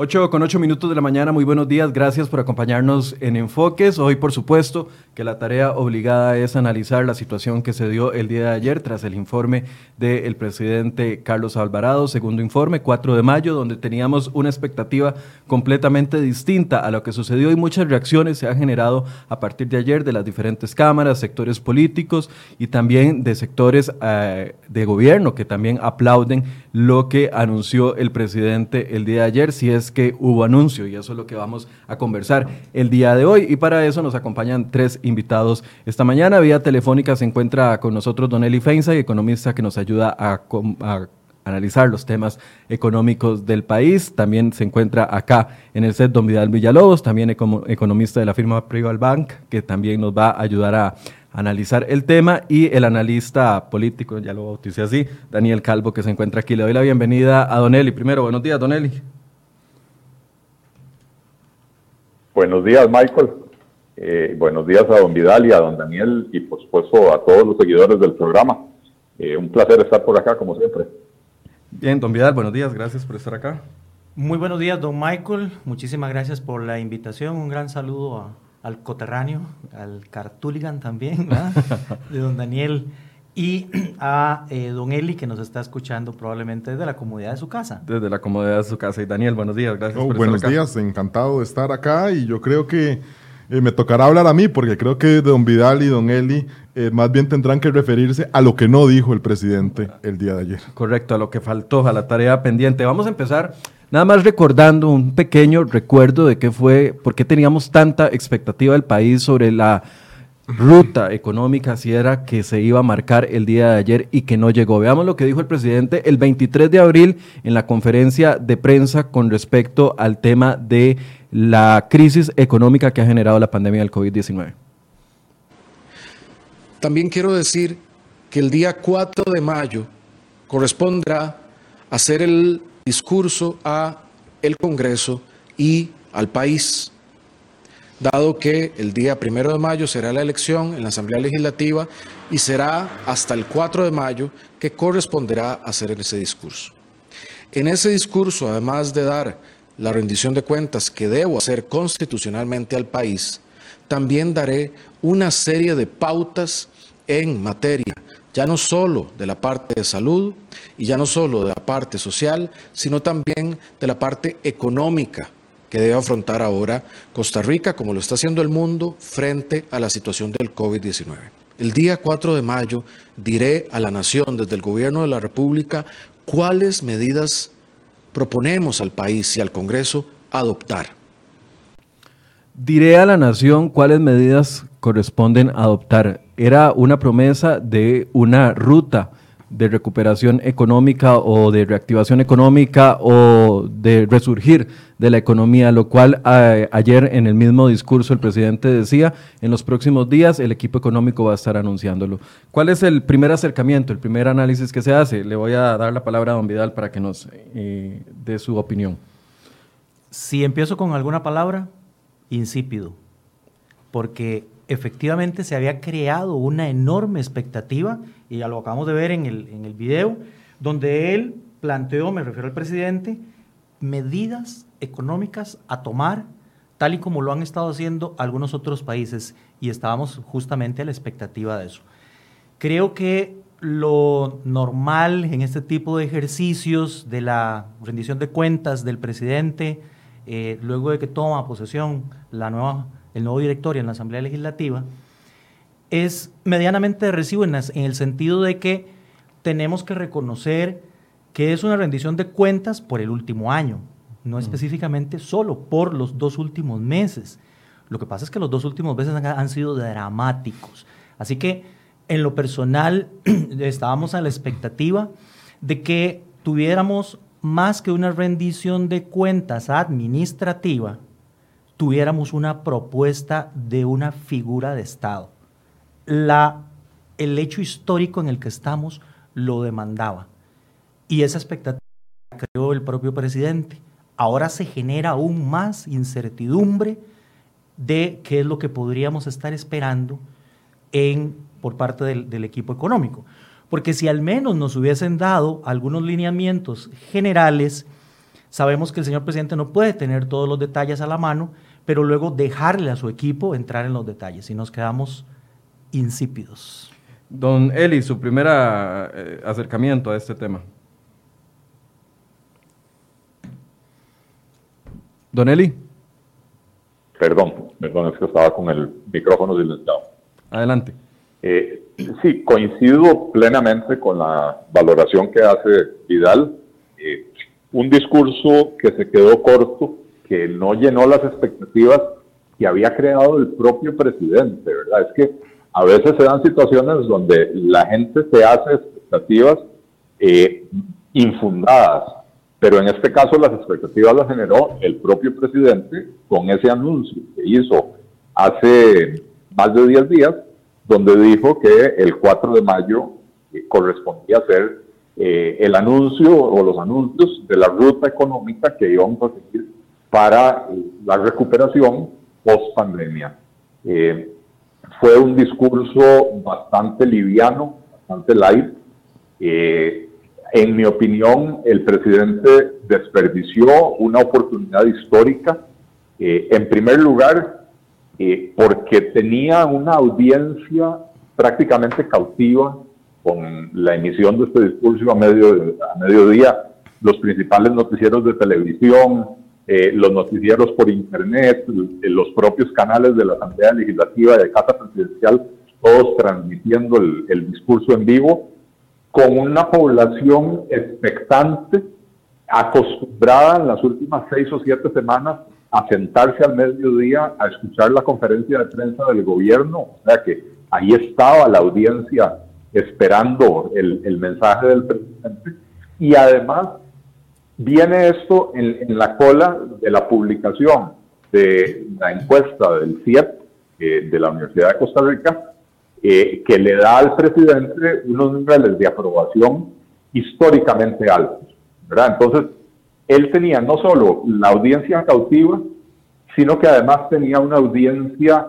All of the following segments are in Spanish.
8 con 8 minutos de la mañana, muy buenos días, gracias por acompañarnos en Enfoques. Hoy, por supuesto, que la tarea obligada es analizar la situación que se dio el día de ayer tras el informe del presidente Carlos Alvarado, segundo informe, 4 de mayo, donde teníamos una expectativa completamente distinta a lo que sucedió y muchas reacciones se han generado a partir de ayer de las diferentes cámaras, sectores políticos y también de sectores eh, de gobierno que también aplauden lo que anunció el presidente el día de ayer, si es que hubo anuncio, y eso es lo que vamos a conversar el día de hoy. Y para eso nos acompañan tres invitados esta mañana. Vía telefónica se encuentra con nosotros Don Eli Feinza, economista que nos ayuda a, analizar los temas económicos del país. También se encuentra acá en el set Don Vidal Villalobos, también economista de la firma Prival Bank, que también nos va a ayudar a analizar el tema y el analista político, ya lo bauticé así, Daniel Calvo, que se encuentra aquí. Le doy la bienvenida a Don Eli. Primero, buenos días, Don Eli. Buenos días, Michael. Eh, buenos días a don Vidal y a don Daniel y por supuesto a todos los seguidores del programa. Eh, un placer estar por acá, como siempre. Bien, don Vidal, buenos días, gracias por estar acá. Muy buenos días, don Michael. Muchísimas gracias por la invitación. Un gran saludo a, al coterráneo, al Cartuligan también, de don Daniel, y a eh, don Eli, que nos está escuchando probablemente desde la comodidad de su casa. Desde la comodidad de su casa. Y Daniel, buenos días, gracias oh, por Buenos días, encantado de estar acá y yo creo que eh, me tocará hablar a mí, porque creo que don Vidal y don Eli eh, más bien tendrán que referirse a lo que no dijo el presidente el día de ayer. Correcto, a lo que faltó, a la tarea pendiente. Vamos a empezar Nada más recordando un pequeño recuerdo de qué fue, por qué teníamos tanta expectativa del país sobre la ruta económica, si era que se iba a marcar el día de ayer y que no llegó. Veamos lo que dijo el presidente el 23 de abril en la conferencia de prensa con respecto al tema de la crisis económica que ha generado la pandemia del COVID-19. También quiero decir que el día 4 de mayo correspondrá hacer el discurso a el Congreso y al país, dado que el día primero de mayo será la elección en la Asamblea Legislativa y será hasta el 4 de mayo que corresponderá hacer ese discurso. En ese discurso, además de dar la rendición de cuentas que debo hacer constitucionalmente al país, también daré una serie de pautas en materia ya no solo de la parte de salud y ya no solo de la parte social, sino también de la parte económica que debe afrontar ahora Costa Rica, como lo está haciendo el mundo, frente a la situación del COVID-19. El día 4 de mayo diré a la Nación desde el Gobierno de la República cuáles medidas proponemos al país y al Congreso adoptar. Diré a la Nación cuáles medidas corresponden adoptar era una promesa de una ruta de recuperación económica o de reactivación económica o de resurgir de la economía, lo cual ayer en el mismo discurso el presidente decía, en los próximos días el equipo económico va a estar anunciándolo. ¿Cuál es el primer acercamiento, el primer análisis que se hace? Le voy a dar la palabra a don Vidal para que nos eh, dé su opinión. Si empiezo con alguna palabra, insípido, porque efectivamente se había creado una enorme expectativa, y ya lo acabamos de ver en el, en el video, donde él planteó, me refiero al presidente, medidas económicas a tomar, tal y como lo han estado haciendo algunos otros países, y estábamos justamente a la expectativa de eso. Creo que lo normal en este tipo de ejercicios de la rendición de cuentas del presidente, eh, luego de que toma posesión la nueva el nuevo directorio en la Asamblea Legislativa, es medianamente de recibo en, el sentido de que tenemos que reconocer que es una rendición de cuentas por el último año, no mm. específicamente solo por los dos últimos meses. Lo que pasa es que los dos últimos meses han, sido dramáticos. Así que en lo personal estábamos a la expectativa de que tuviéramos más que una rendición de cuentas administrativa, tuviéramos una propuesta de una figura de Estado. La, el hecho histórico en el que estamos lo demandaba. Y esa expectativa creó el propio presidente. Ahora se genera aún más incertidumbre de qué es lo que podríamos estar esperando en, por parte del, del equipo económico. Porque si al menos nos hubiesen dado algunos lineamientos generales Sabemos que el señor presidente no puede tener todos los detalles a la mano, pero luego dejarle a su equipo entrar en los detalles y nos quedamos insípidos. Don Eli, su primer eh, acercamiento a este tema. Don Eli. Perdón, perdón, es que estaba con el micrófono silenciado. Adelante. Eh, sí, coincido plenamente con la valoración que hace Vidal. Eh, un discurso que se quedó corto, que no llenó las expectativas que había creado el propio presidente, ¿verdad? Es que a veces se dan situaciones donde la gente se hace expectativas eh, infundadas, pero en este caso las expectativas las generó el propio presidente con ese anuncio que hizo hace más de 10 días, donde dijo que el 4 de mayo eh, correspondía ser eh, el anuncio o los anuncios de la ruta económica que íbamos a seguir para la recuperación post pandemia. Eh, fue un discurso bastante liviano, bastante light. Eh, en mi opinión, el presidente desperdició una oportunidad histórica, eh, en primer lugar, eh, porque tenía una audiencia prácticamente cautiva con la emisión de este discurso a, medio, a mediodía, los principales noticieros de televisión, eh, los noticieros por internet, los propios canales de la Asamblea Legislativa de Casa Presidencial, todos transmitiendo el, discurso en vivo, con una población expectante, acostumbrada en las últimas seis o siete semanas a sentarse al mediodía a escuchar la conferencia de prensa del gobierno, o sea que ahí estaba la audiencia esperando el, el mensaje del presidente, y además Viene esto en, la cola de la publicación de la encuesta del CIEP eh, de la Universidad de Costa Rica, eh, que le da al presidente unos niveles de aprobación históricamente altos. ¿verdad? Entonces, él tenía no solo la audiencia cautiva, sino que además tenía una audiencia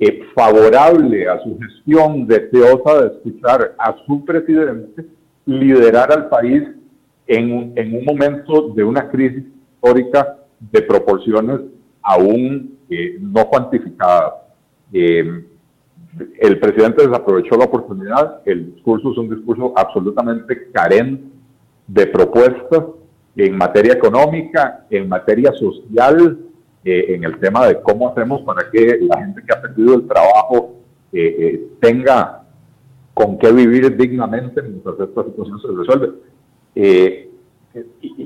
eh, favorable a su gestión, deseosa de escuchar a su presidente liderar al país en en un momento de una crisis histórica de proporciones aún eh, no cuantificadas. Eh, el presidente desaprovechó la oportunidad, el discurso es un discurso absolutamente carente de propuestas en materia económica, en materia social, eh, en el tema de cómo hacemos para que la gente que ha perdido el trabajo tenga con qué vivir dignamente mientras esta situación se resuelve. Eh,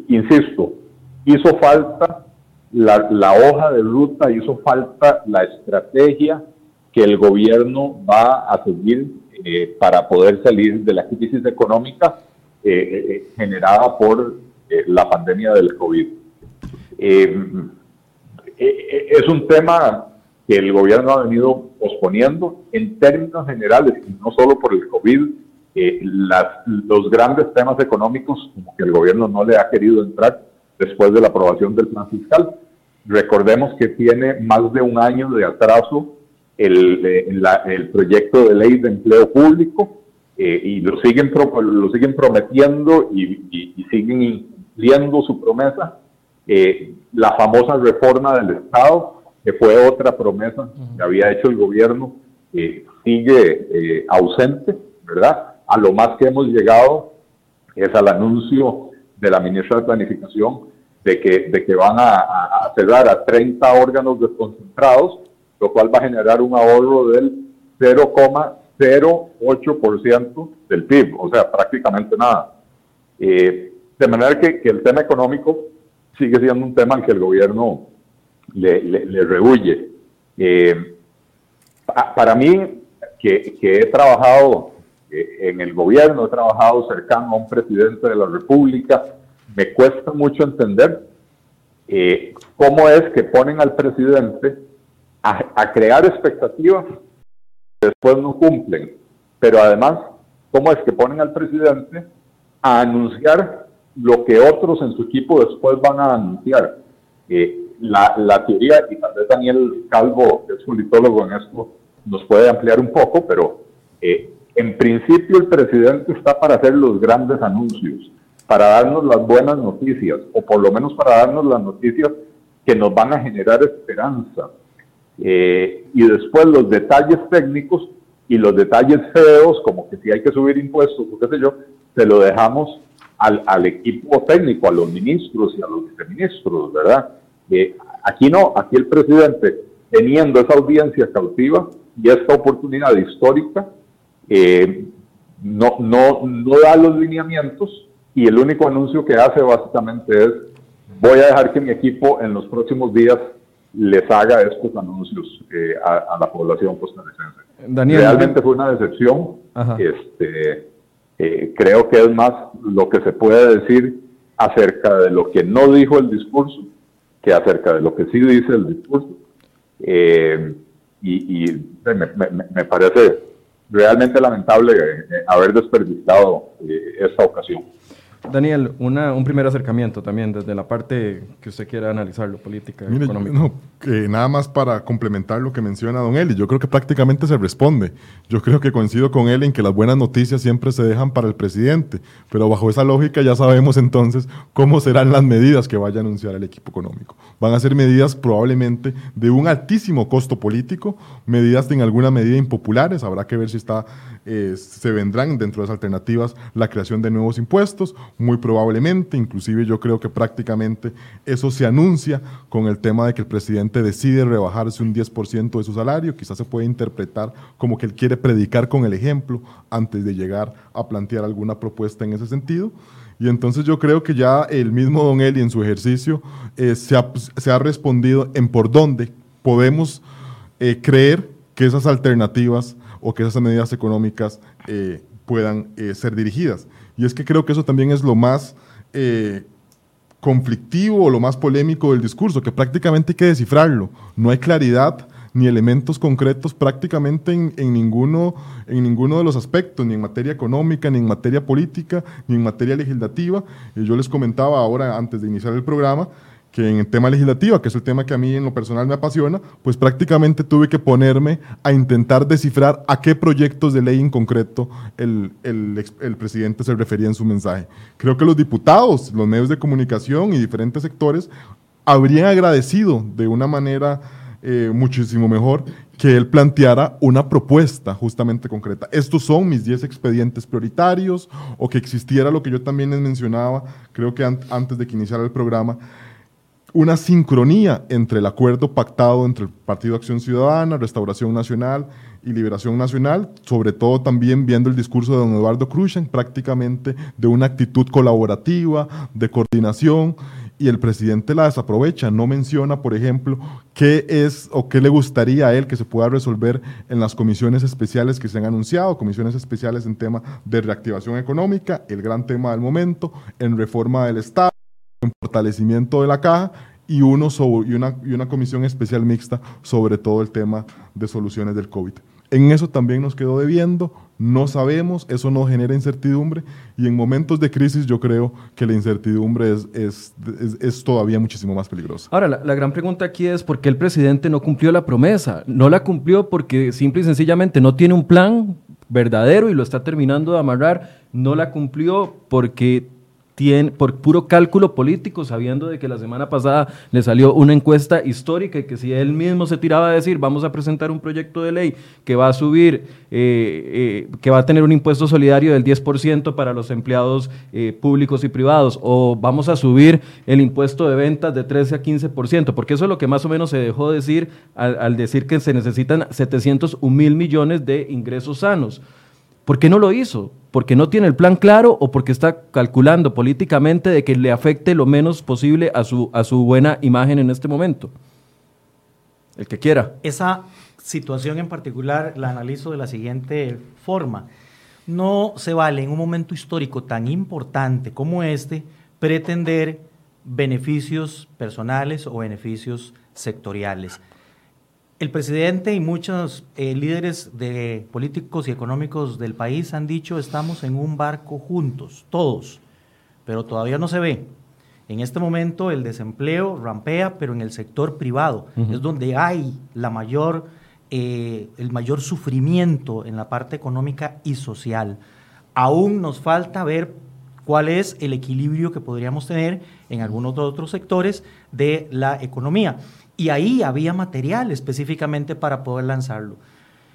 insisto, hizo falta la, hoja de ruta, hizo falta la estrategia que el gobierno va a seguir eh, para poder salir de la crisis económica eh, generada por la pandemia del COVID. es un tema que el gobierno ha venido posponiendo en términos generales, no solo por el COVID, eh, los grandes temas económicos, como que el gobierno no le ha querido entrar después de la aprobación del plan fiscal. Recordemos que tiene más de un año de atraso el, eh, el proyecto de ley de empleo público eh, y lo siguen, lo siguen prometiendo y, siguen incumpliendo su promesa. la famosa reforma del Estado, que fue otra promesa que había hecho el gobierno, sigue ausente, ¿verdad? A lo más que hemos llegado es al anuncio de la ministra de Planificación de que, de que van a, a cerrar a 30 órganos desconcentrados, lo cual va a generar un ahorro del 0,08% del PIB, o sea, prácticamente nada. Eh, de manera que, el tema económico sigue siendo un tema al que el gobierno le, le, rehuye. Eh, para mí, que, que he trabajado en el gobierno, he trabajado cercano a un presidente de la República, me cuesta mucho entender eh, cómo es que ponen al presidente a, crear expectativas que después no cumplen, pero además, cómo es que ponen al presidente a anunciar lo que otros en su equipo después van a anunciar. Eh, la, la, teoría, y tal vez Daniel Calvo, que es politólogo en esto, nos puede ampliar un poco, pero eh, en principio el presidente está para hacer los grandes anuncios, para darnos las buenas noticias, o por lo menos para darnos las noticias que nos van a generar esperanza. Eh, y después los detalles técnicos y los detalles feos, como que si hay que subir impuestos o qué sé yo, se lo dejamos al, al equipo técnico, a los ministros y a los viceministros, ¿verdad? Eh, aquí no, aquí el presidente, teniendo esa audiencia cautiva y esta oportunidad histórica, eh, no, no, no da los lineamientos y el único anuncio que hace básicamente es voy a dejar que mi equipo en los próximos días les haga estos anuncios eh, a, la población costarricense. Realmente fue una decepción. Este, eh, creo que es más lo que se puede decir acerca de lo que no dijo el discurso que acerca de lo que sí dice el discurso. Eh, y, me, parece realmente lamentable haber desperdiciado esta ocasión. Daniel, una, un primer acercamiento también desde la parte que usted quiera analizarlo, política, económica. No, nada más para complementar lo que menciona don Eli, yo creo que prácticamente se responde. Yo creo que coincido con él en que las buenas noticias siempre se dejan para el presidente, pero bajo esa lógica ya sabemos entonces cómo serán las medidas que vaya a anunciar el equipo económico. Van a ser medidas probablemente de un altísimo costo político, medidas en alguna medida impopulares, habrá que ver si está eh, se vendrán dentro de las alternativas la creación de nuevos impuestos, muy probablemente, inclusive yo creo que prácticamente eso se anuncia con el tema de que el presidente decide rebajarse un 10% de su salario, quizás se puede interpretar como que él quiere predicar con el ejemplo antes de llegar a plantear alguna propuesta en ese sentido. Y entonces yo creo que ya el mismo Don Eli en su ejercicio eh, se, ha, respondido en por dónde podemos eh, creer que esas alternativas o que esas medidas económicas eh, puedan eh, ser dirigidas. Y es que creo que eso también es lo más eh, conflictivo o lo más polémico del discurso, que prácticamente hay que descifrarlo. No hay claridad ni elementos concretos prácticamente en, en, ninguno, en ninguno de los aspectos, ni en materia económica, ni en materia política, ni en materia legislativa. Y yo les comentaba ahora, antes de iniciar el programa, que en el tema legislativo, que es el tema que a mí en lo personal me apasiona, pues prácticamente tuve que ponerme a intentar descifrar a qué proyectos de ley en concreto el, el, el, presidente se refería en su mensaje. Creo que los diputados, los medios de comunicación y diferentes sectores habrían agradecido de una manera eh, muchísimo mejor que él planteara una propuesta justamente concreta. Estos son mis 10 expedientes prioritarios o que existiera lo que yo también les mencionaba, creo que antes de que iniciara el programa, una sincronía entre el acuerdo pactado entre el Partido Acción Ciudadana, Restauración Nacional y Liberación Nacional, sobre todo también viendo el discurso de don Eduardo Cruzan, prácticamente de una actitud colaborativa, de coordinación, y el presidente la desaprovecha, no menciona, por ejemplo, qué es o qué le gustaría a él que se pueda resolver en las comisiones especiales que se han anunciado, comisiones especiales en tema de reactivación económica, el gran tema del momento, en reforma del Estado en fortalecimiento de la caja y, uno y, una, y una comisión especial mixta sobre todo el tema de soluciones del COVID. En eso también nos quedó debiendo, no sabemos, eso nos genera incertidumbre y en momentos de crisis yo creo que la incertidumbre es, es, es, todavía muchísimo más peligrosa. Ahora, la, gran pregunta aquí es por qué el presidente no cumplió la promesa. No la cumplió porque simple y sencillamente no tiene un plan verdadero y lo está terminando de amarrar. No la cumplió porque por puro cálculo político, sabiendo de que la semana pasada le salió una encuesta histórica y que si él mismo se tiraba a decir vamos a presentar un proyecto de ley que va a subir, eh, eh, que va a tener un impuesto solidario del 10% para los empleados eh, públicos y privados, o vamos a subir el impuesto de ventas de 13 a 15%, porque eso es lo que más o menos se dejó decir al, al decir que se necesitan 701 mil millones de ingresos sanos. ¿Por qué no lo hizo? ¿Porque no tiene el plan claro o porque está calculando políticamente de que le afecte lo menos posible a su, a su buena imagen en este momento? El que quiera. Esa situación en particular la analizo de la siguiente forma. No se vale en un momento histórico tan importante como este pretender beneficios personales o beneficios sectoriales. El presidente y muchos eh, líderes de políticos y económicos del país han dicho estamos en un barco juntos, todos, pero todavía no se ve. En este momento el desempleo rampea, pero en el sector privado es donde hay la mayor, eh, el mayor sufrimiento en la parte económica y social. Aún nos falta ver cuál es el equilibrio que podríamos tener en algunos otros sectores de la economía. Y ahí había material específicamente para poder lanzarlo.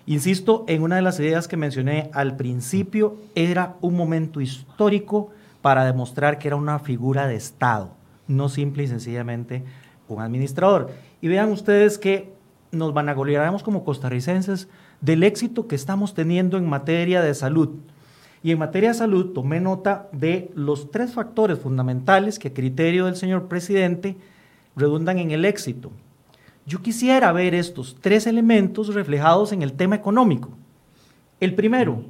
Insisto, en una de las ideas que mencioné al principio, era un momento histórico para demostrar que era una figura de Estado, no simple y sencillamente un administrador. Y vean ustedes que nos van a vanagloriaremos como costarricenses del éxito que estamos teniendo en materia de salud. Y en materia de salud tomé nota de los tres factores fundamentales que a criterio del señor presidente redundan en el éxito. Yo quisiera ver estos tres elementos reflejados en el tema económico. El primero,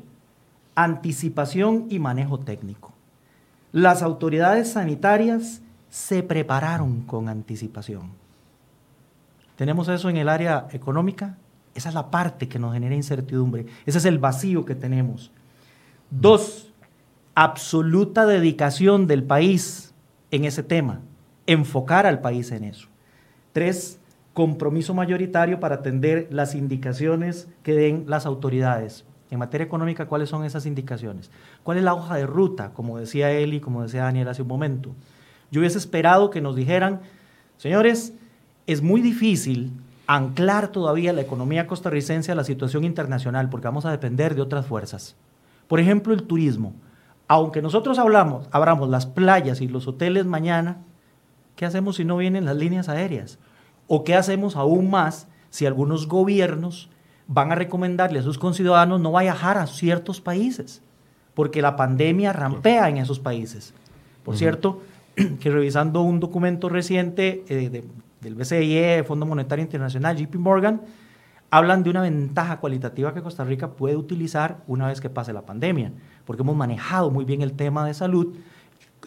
anticipación y manejo técnico. Las autoridades sanitarias se prepararon con anticipación. ¿Tenemos eso en el área económica? Esa es la parte que nos genera incertidumbre. Ese es el vacío que tenemos. Dos, absoluta dedicación del país en ese tema. Enfocar al país en eso. Tres, compromiso mayoritario para atender las indicaciones que den las autoridades. En materia económica, ¿cuáles son esas indicaciones? ¿Cuál es la hoja de ruta? Como decía Eli, como decía Daniel hace un momento. Yo hubiese esperado que nos dijeran, señores, es muy difícil anclar todavía la economía costarricense a la situación internacional porque vamos a depender de otras fuerzas. Por ejemplo, el turismo. Aunque nosotros hablamos, abramos las playas y los hoteles mañana, ¿qué hacemos si no vienen las líneas aéreas? ¿O qué hacemos aún más si algunos gobiernos van a recomendarle a sus conciudadanos no viajar a ciertos países? Porque la pandemia rampea en esos países. Por cierto, que revisando un documento reciente eh, del BCE, Fondo Monetario Internacional, JP Morgan, hablan de una ventaja cualitativa que Costa Rica puede utilizar una vez que pase la pandemia, porque hemos manejado muy bien el tema de salud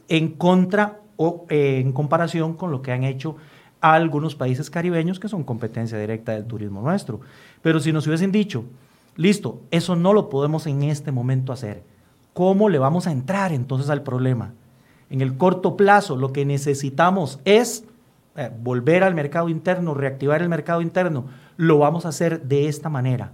en contra o eh, en comparación con lo que han hecho a algunos países caribeños que son competencia directa del turismo nuestro. Pero si nos hubiesen dicho, listo, eso no lo podemos en este momento hacer, ¿cómo le vamos a entrar entonces al problema? En el corto plazo lo que necesitamos es eh, volver al mercado interno, reactivar el mercado interno, lo vamos a hacer de esta manera,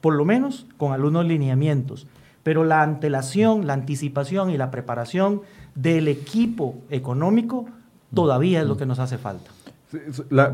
por lo menos con algunos lineamientos. Pero la antelación, la anticipación y la preparación del equipo económico todavía es lo que nos hace falta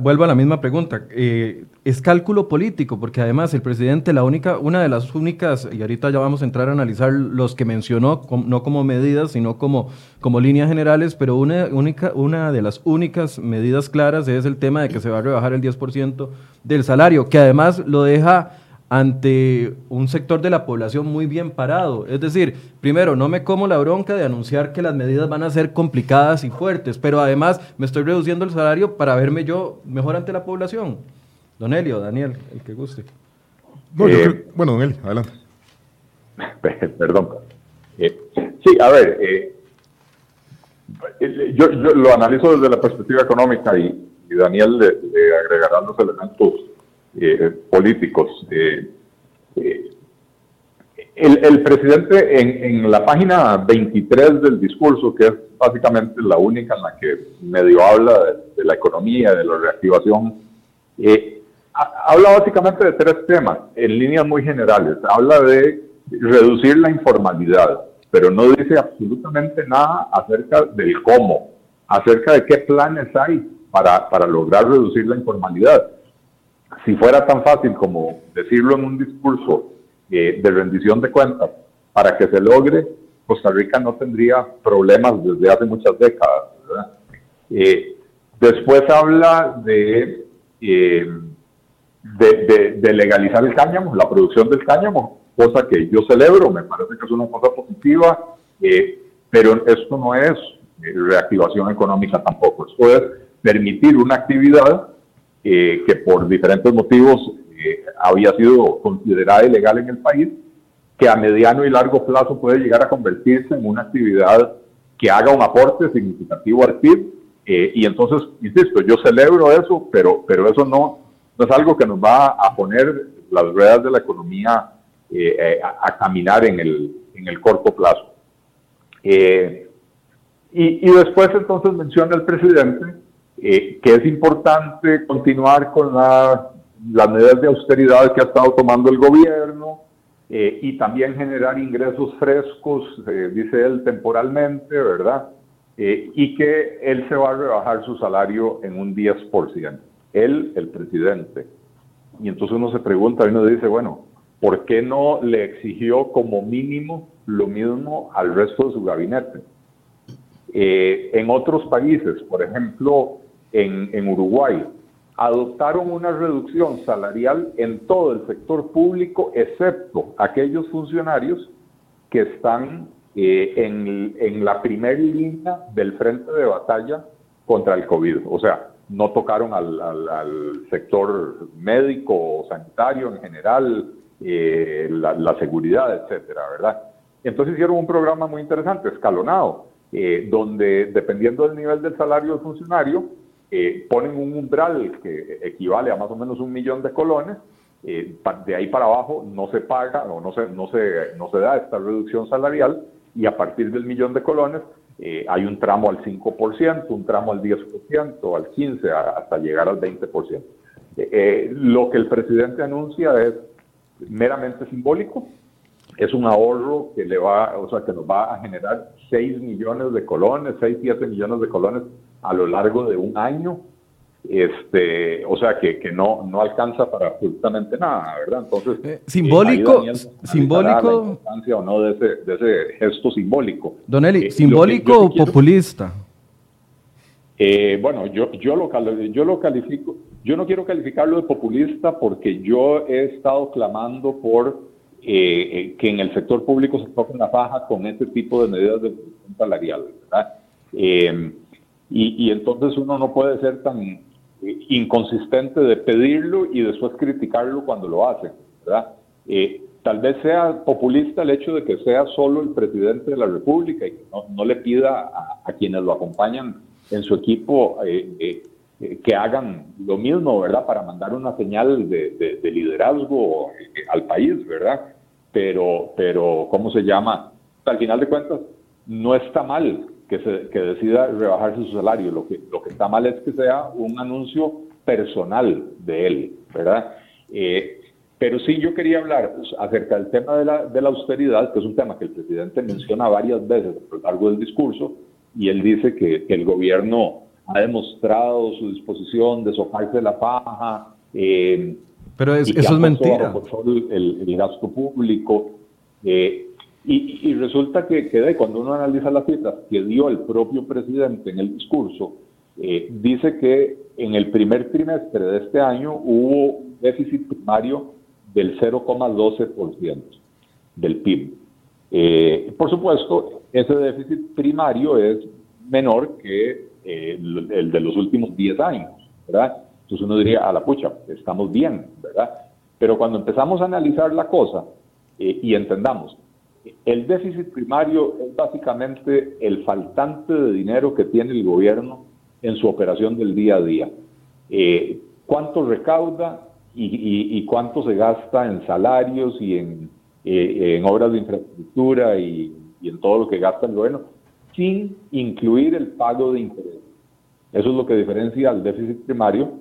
vuelvo a la misma pregunta. Eh, es cálculo político, porque además el presidente, la única, una de las únicas, y ahorita ya vamos a entrar a analizar los que mencionó, no como medidas, sino como, como líneas generales, pero una, única, una de las únicas medidas claras es el tema de que se va a rebajar el 10% del salario, que además lo deja ante un sector de la población muy bien parado. Es decir, primero, no me como la bronca de anunciar que las medidas van a ser complicadas y fuertes, pero además me estoy reduciendo el salario para verme yo mejor ante la población. Don Elio, Daniel, el que guste. Eh, bueno, don Elio, adelante. Perdón. Eh, sí, a ver, eh, yo, lo analizo desde la perspectiva económica y, Daniel le agregará los elementos eh, políticos. Eh, eh, el, presidente en, la página 23 del discurso, que es básicamente la única en la que medio habla de, la economía, de la reactivación, habla básicamente de tres temas en líneas muy generales. Habla de reducir la informalidad, pero no dice absolutamente nada acerca del cómo, acerca de qué planes hay para, para lograr reducir la informalidad si fuera tan fácil como decirlo en un discurso eh, de rendición de cuentas, para que se logre, Costa Rica no tendría problemas desde hace muchas décadas. Eh, después habla eh, de, legalizar el cáñamo, la producción del cáñamo, cosa que yo celebro, me parece que es una cosa positiva, pero esto no es reactivación económica tampoco, esto es permitir una actividad eh, que por diferentes motivos eh, había sido considerada ilegal en el país, que a mediano y largo plazo puede llegar a convertirse en una actividad que haga un aporte significativo al PIB. Eh, y entonces, insisto, yo celebro eso, pero, pero eso no, no es algo que nos va a poner las ruedas de la economía a, caminar en el, en el corto plazo. y, y después entonces menciona el presidente eh, que es importante continuar con las medidas de austeridad que ha estado tomando el gobierno, eh, y también generar ingresos frescos, eh, dice él, temporalmente, ¿verdad? Eh, y que él se va a rebajar su salario en un 10%. Él, el presidente. Y entonces uno se pregunta uno dice, bueno, ¿por qué no le exigió como mínimo lo mismo al resto de su gabinete? en otros países, por ejemplo, en, en Uruguay, adoptaron una reducción salarial en todo el sector público, excepto aquellos funcionarios que están eh, en, la primera línea del frente de batalla contra el COVID. O sea, no tocaron al, sector médico sanitario en general, eh, la, seguridad, etcétera, ¿verdad? Entonces hicieron un programa muy interesante, escalonado, eh, donde dependiendo del nivel del salario del funcionario, eh, ponen un umbral que equivale a más o menos un millón de colones, eh, de ahí para abajo no se paga o no se, no, se, no se da esta reducción salarial y a partir del millón de colones eh, hay un tramo al 5%, un tramo al 10%, al 15%, hasta llegar al 20%. lo que el presidente anuncia es meramente simbólico, es un ahorro que le va, o sea, que nos va a generar 6 millones de colones, 6, 7 millones de colones a lo largo de un año, este, o sea que, que no, no alcanza para absolutamente nada, ¿verdad? Entonces, eh, simbólico, simbólico, la o no de ese, de ese gesto simbólico. Don Eli, eh, simbólico o populista. Eh, bueno, yo, yo, lo, yo lo califico, yo no quiero calificarlo de populista porque yo he estado clamando por que en el sector público se toque una faja con este tipo de medidas de salarial, ¿verdad? Y, entonces uno no puede ser tan eh, inconsistente de pedirlo y después criticarlo cuando lo hace, ¿verdad? Eh, tal vez sea populista el hecho de que sea solo el presidente de la República y que no, le pida a, quienes lo acompañan en su equipo eh, que hagan lo mismo, ¿verdad? Para mandar una señal de, de liderazgo al país, ¿verdad? Pero, pero, ¿cómo se llama? Al final de cuentas, no está mal que, se, que decida rebajarse su salario. Lo que, lo que está mal es que sea un anuncio personal de él, ¿verdad? Eh, pero sí yo quería hablar acerca del tema de la, de la austeridad, que es un tema que el presidente menciona varias veces a lo largo del discurso, y él dice que, el gobierno ha demostrado su disposición de sojarse la paja. Eh, pero eso es mentira. El, el, gasto público. Eh, y, resulta que, que, cuando uno analiza las citas que dio el propio presidente en el discurso, eh, dice que en el primer trimestre de este año hubo déficit primario del 0,12% del PIB. Eh, por supuesto, ese déficit primario es menor que eh, el, de los últimos 10 años, ¿verdad? Entonces uno diría, a la pucha, estamos bien, ¿verdad? Pero cuando empezamos a analizar la cosa y entendamos el déficit primario es básicamente el faltante de dinero que tiene el gobierno en su operación del día a día. Eh, ¿Cuánto recauda y, cuánto se gasta en salarios y en, eh, obras de infraestructura y, en todo lo que gasta el gobierno, sin incluir el pago de interés? Eso es lo que diferencia al déficit primario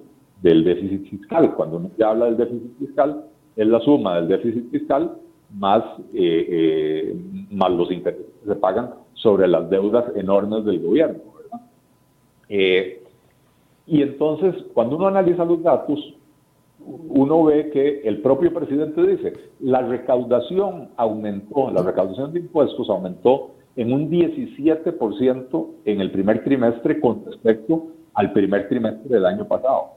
del déficit fiscal. Cuando uno ya habla del déficit fiscal, es la suma del déficit fiscal más, eh, eh, más los intereses que se pagan sobre las deudas enormes del gobierno. Eh, y entonces, cuando uno analiza los datos, uno ve que el propio presidente dice, la recaudación aumentó, la recaudación de impuestos aumentó en un 17% en el primer trimestre con respecto al primer trimestre del año pasado.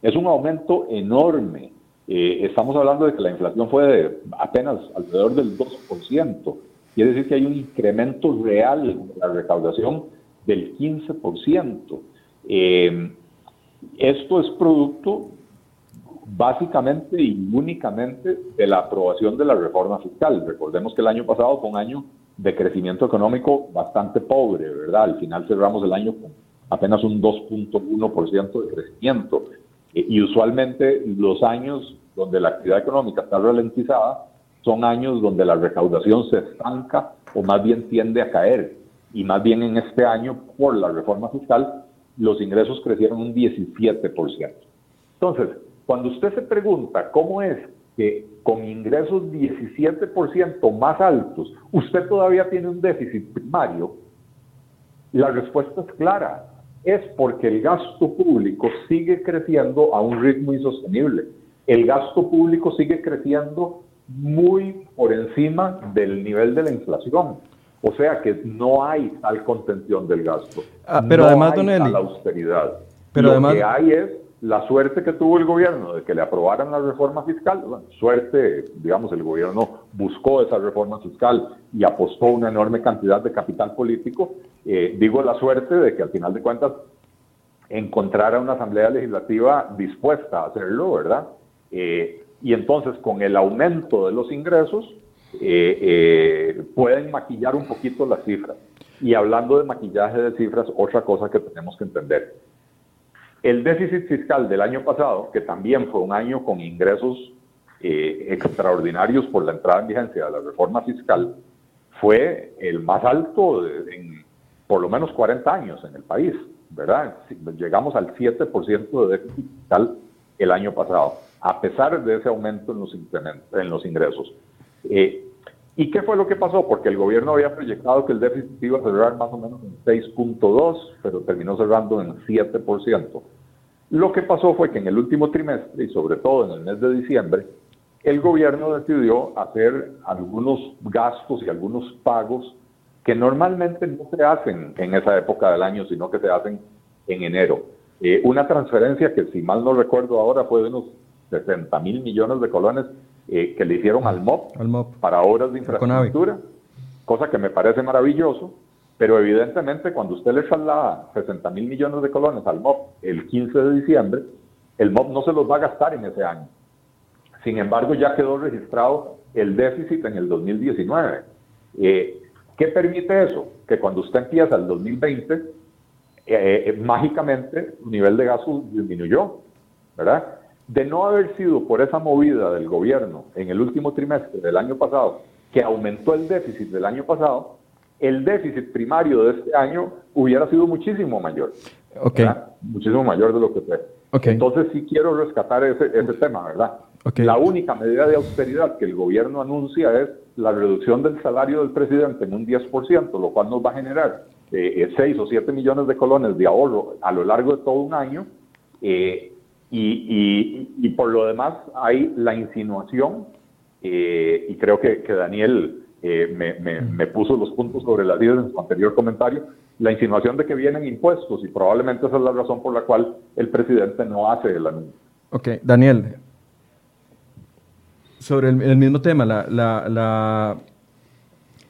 Es un aumento enorme eh, estamos hablando de que la inflación fue de apenas alrededor del 2%. Quiere decir que hay un incremento real de la recaudación del 15%. Eh, esto es producto básicamente y únicamente de la aprobación de la reforma fiscal. Recordemos que el año pasado fue un año de crecimiento económico bastante pobre, ¿verdad? Al final cerramos el año con apenas un 2.1% de crecimiento. Y usualmente los años donde la actividad económica está ralentizada son años donde la recaudación se estanca o más bien tiende a caer. Y más bien en este año, por la reforma fiscal, los ingresos crecieron un 17%. Entonces, cuando usted se pregunta cómo es que con ingresos 17% más altos, usted todavía tiene un déficit primario, la respuesta es clara. Es porque el gasto público sigue creciendo a un ritmo insostenible. El gasto público sigue creciendo muy por encima del nivel de la inflación. O sea que no hay tal contención del gasto. Ah, pero no además, hay don Eli, tal austeridad. pero Lo además- que hay es la suerte que tuvo el gobierno de que le aprobaran la reforma fiscal. Bueno, suerte, digamos, el gobierno buscó esa reforma fiscal y apostó una enorme cantidad de capital político. Eh, digo la suerte de que al final de cuentas encontrara una asamblea legislativa dispuesta a hacerlo, ¿verdad? Eh, y entonces con el aumento de los ingresos eh, pueden maquillar un poquito las cifras. Y hablando de maquillaje de cifras, otra cosa que tenemos que entender. El déficit fiscal del año pasado, que también fue un año con ingresos eh, extraordinarios por la entrada en vigencia de la reforma fiscal, fue el más alto en por lo menos 40 años en el país, ¿verdad? Llegamos al 7% de déficit fiscal el año pasado, a pesar de ese aumento en los, en los ingresos. Eh, ¿Y qué fue lo que pasó? Porque el gobierno había proyectado que el déficit iba a cerrar más o menos en 6.2, pero terminó cerrando en 7%. Lo que pasó fue que en el último trimestre, y sobre todo en el mes de diciembre, el gobierno decidió hacer algunos gastos y algunos pagos que normalmente no se hacen en esa época del año, sino que se hacen en enero. Eh, una transferencia que, si mal no recuerdo ahora, fue de unos 60 mil millones de colones eh, que le hicieron al MOP Al MOP. para obras de infraestructura, cosa que me parece maravilloso, pero evidentemente cuando usted le traslada 60 mil millones de colones al MOP el 15 de diciembre, el MOP no se los va a gastar en ese año. Sin embargo, ya quedó registrado el déficit en el 2019. Eh, ¿Qué permite eso? Que cuando usted empieza el 2020, eh, eh, mágicamente su nivel de gasto disminuyó, ¿verdad? De no haber sido por esa movida del gobierno en el último trimestre del año pasado, que aumentó el déficit del año pasado, el déficit primario de este año hubiera sido muchísimo mayor. Ok. ¿verdad? Muchísimo mayor de lo que fue. Ok. Entonces sí quiero rescatar ese, ese tema, ¿verdad? Ok. La única medida de austeridad que el gobierno anuncia es la reducción del salario del presidente en un 10%, lo cual nos va a generar 6 o 7 millones de colones de ahorro a lo largo de todo un año. eh, y, y- y por lo demás hay la insinuación, eh, y creo que, que Daniel eh, me, me- me puso los puntos sobre las ideas en su anterior comentario, la insinuación de que vienen impuestos y probablemente esa es la razón por la cual el presidente no hace el anuncio. Ok, Daniel, sobre el, el mismo tema, la, la- la-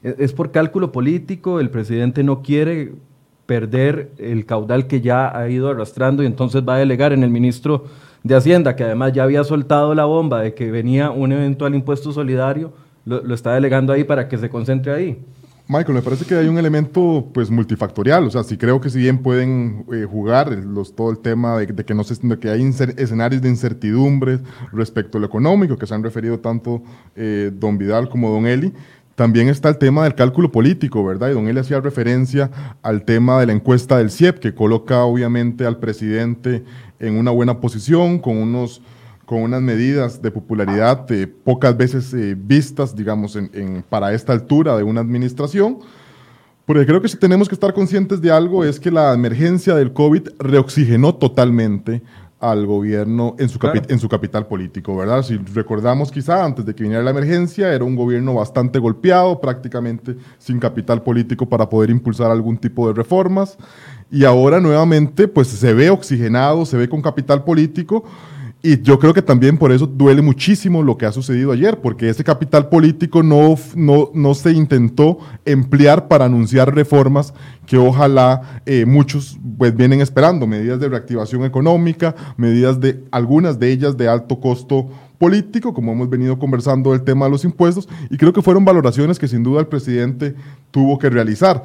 ¿es es por cálculo político? ¿El presidente no quiere perder el caudal que ya ha ido arrastrando y entonces va a delegar en el ministro de Hacienda, que además ya había soltado la bomba de que venía un eventual impuesto solidario, lo, lo está delegando ahí para que se concentre ahí? Michael, me parece que hay un elemento pues multifactorial, o sea, sí creo que si bien pueden eh, jugar los, todo el tema de, que no se, de que hay escenarios de incertidumbres respecto a lo económico, que se han referido tanto eh, don Vidal como don Eli, también está el tema del cálculo político, ¿verdad? Y don Eli hacía referencia al tema de la encuesta del CIEP, que coloca obviamente al presidente en una buena posición, con unos con unas medidas de popularidad eh, pocas veces eh, vistas, digamos, en- para esta altura de una administración. Porque creo que si tenemos que estar conscientes de algo es que la emergencia del COVID reoxigenó totalmente al gobierno en su, Claro. en su capital político, ¿verdad? Si recordamos quizá antes de que viniera la emergencia, era un gobierno bastante golpeado, prácticamente sin capital político para poder impulsar algún tipo de reformas. Y ahora nuevamente, pues se ve oxigenado, se ve con capital político. Y yo creo que también por eso duele muchísimo lo que ha sucedido ayer, porque ese capital político no, no, no se intentó emplear para anunciar reformas que ojalá eh, muchos pues vienen esperando, medidas de reactivación económica, medidas de algunas de ellas de alto costo político, como hemos venido conversando del tema de los impuestos, y creo que fueron valoraciones que sin duda el presidente tuvo que realizar.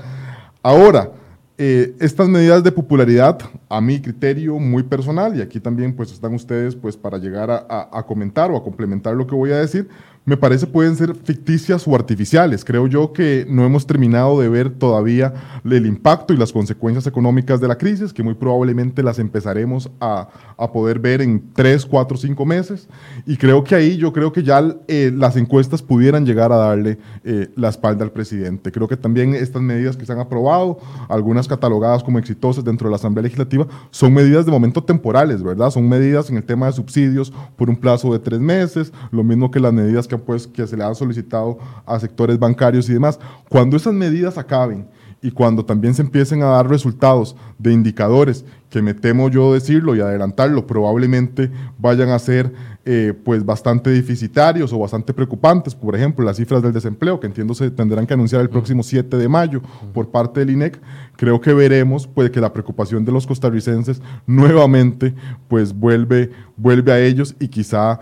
Ahora, eh, estas medidas de popularidad, a mi criterio muy personal, y aquí también pues están ustedes pues para llegar a, comentar o a complementar lo que voy a decir, me parece pueden ser ficticias o artificiales. Creo yo que no hemos terminado de ver todavía el impacto y las consecuencias económicas de la crisis, que muy probablemente las empezaremos a, poder ver en tres, cuatro, cinco meses. Y creo que ahí yo creo que ya eh, las encuestas pudieran llegar a darle eh, la espalda al presidente. Creo que también estas medidas que se han aprobado, algunas catalogadas como exitosas dentro de la Asamblea Legislativa, son medidas de momento temporales, ¿verdad? Son medidas en el tema de subsidios por un plazo de tres meses, lo mismo que las medidas que pues, que se le han solicitado a sectores bancarios y demás. Cuando esas medidas acaben y cuando también se empiecen a dar resultados de indicadores que me temo yo decirlo y adelantarlo, probablemente vayan a ser eh, pues bastante deficitarios o bastante preocupantes. Por ejemplo, las cifras del desempleo, que entiendo se tendrán que anunciar el próximo 7 de mayo por parte del INEC, creo que veremos pues, que la preocupación de los costarricenses nuevamente pues, vuelve, vuelve a ellos y quizá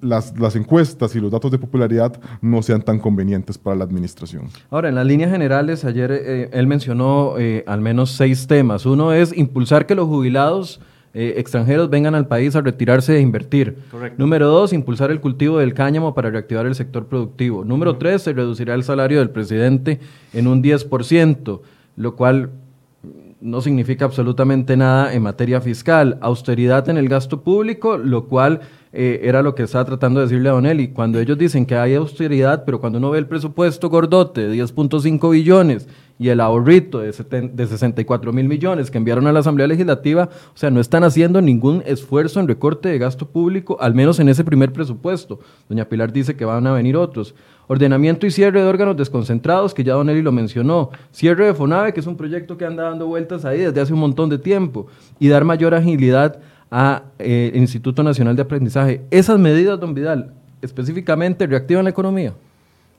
las, las encuestas y los datos de popularidad no sean tan convenientes para la administración. Ahora, en las líneas generales, ayer eh, él mencionó eh, al menos seis temas. Uno es impulsar que los jubilados eh, extranjeros vengan al país a retirarse e invertir. Número dos, impulsar el cultivo del cáñamo para reactivar el sector productivo. Número tres, se reducirá el salario del presidente en un 10%, lo cual no significa absolutamente nada en materia fiscal. Austeridad en el gasto público, lo cual eh, era lo que estaba tratando de decirle a Donelli. Cuando ellos dicen que hay austeridad, pero cuando uno ve el presupuesto gordote de 10.5 billones y el ahorrito de, de 64 mil millones que enviaron a la Asamblea Legislativa, o sea, no están haciendo ningún esfuerzo en recorte de gasto público, al menos en ese primer presupuesto. Doña Pilar dice que van a venir otros. Ordenamiento y cierre de órganos desconcentrados, que ya Don Eli lo mencionó. Cierre de FONAVE, que es un proyecto que anda dando vueltas ahí desde hace un montón de tiempo. Y dar mayor agilidad al eh, Instituto Nacional de Aprendizaje. Esas medidas, don Vidal, específicamente reactivan la economía.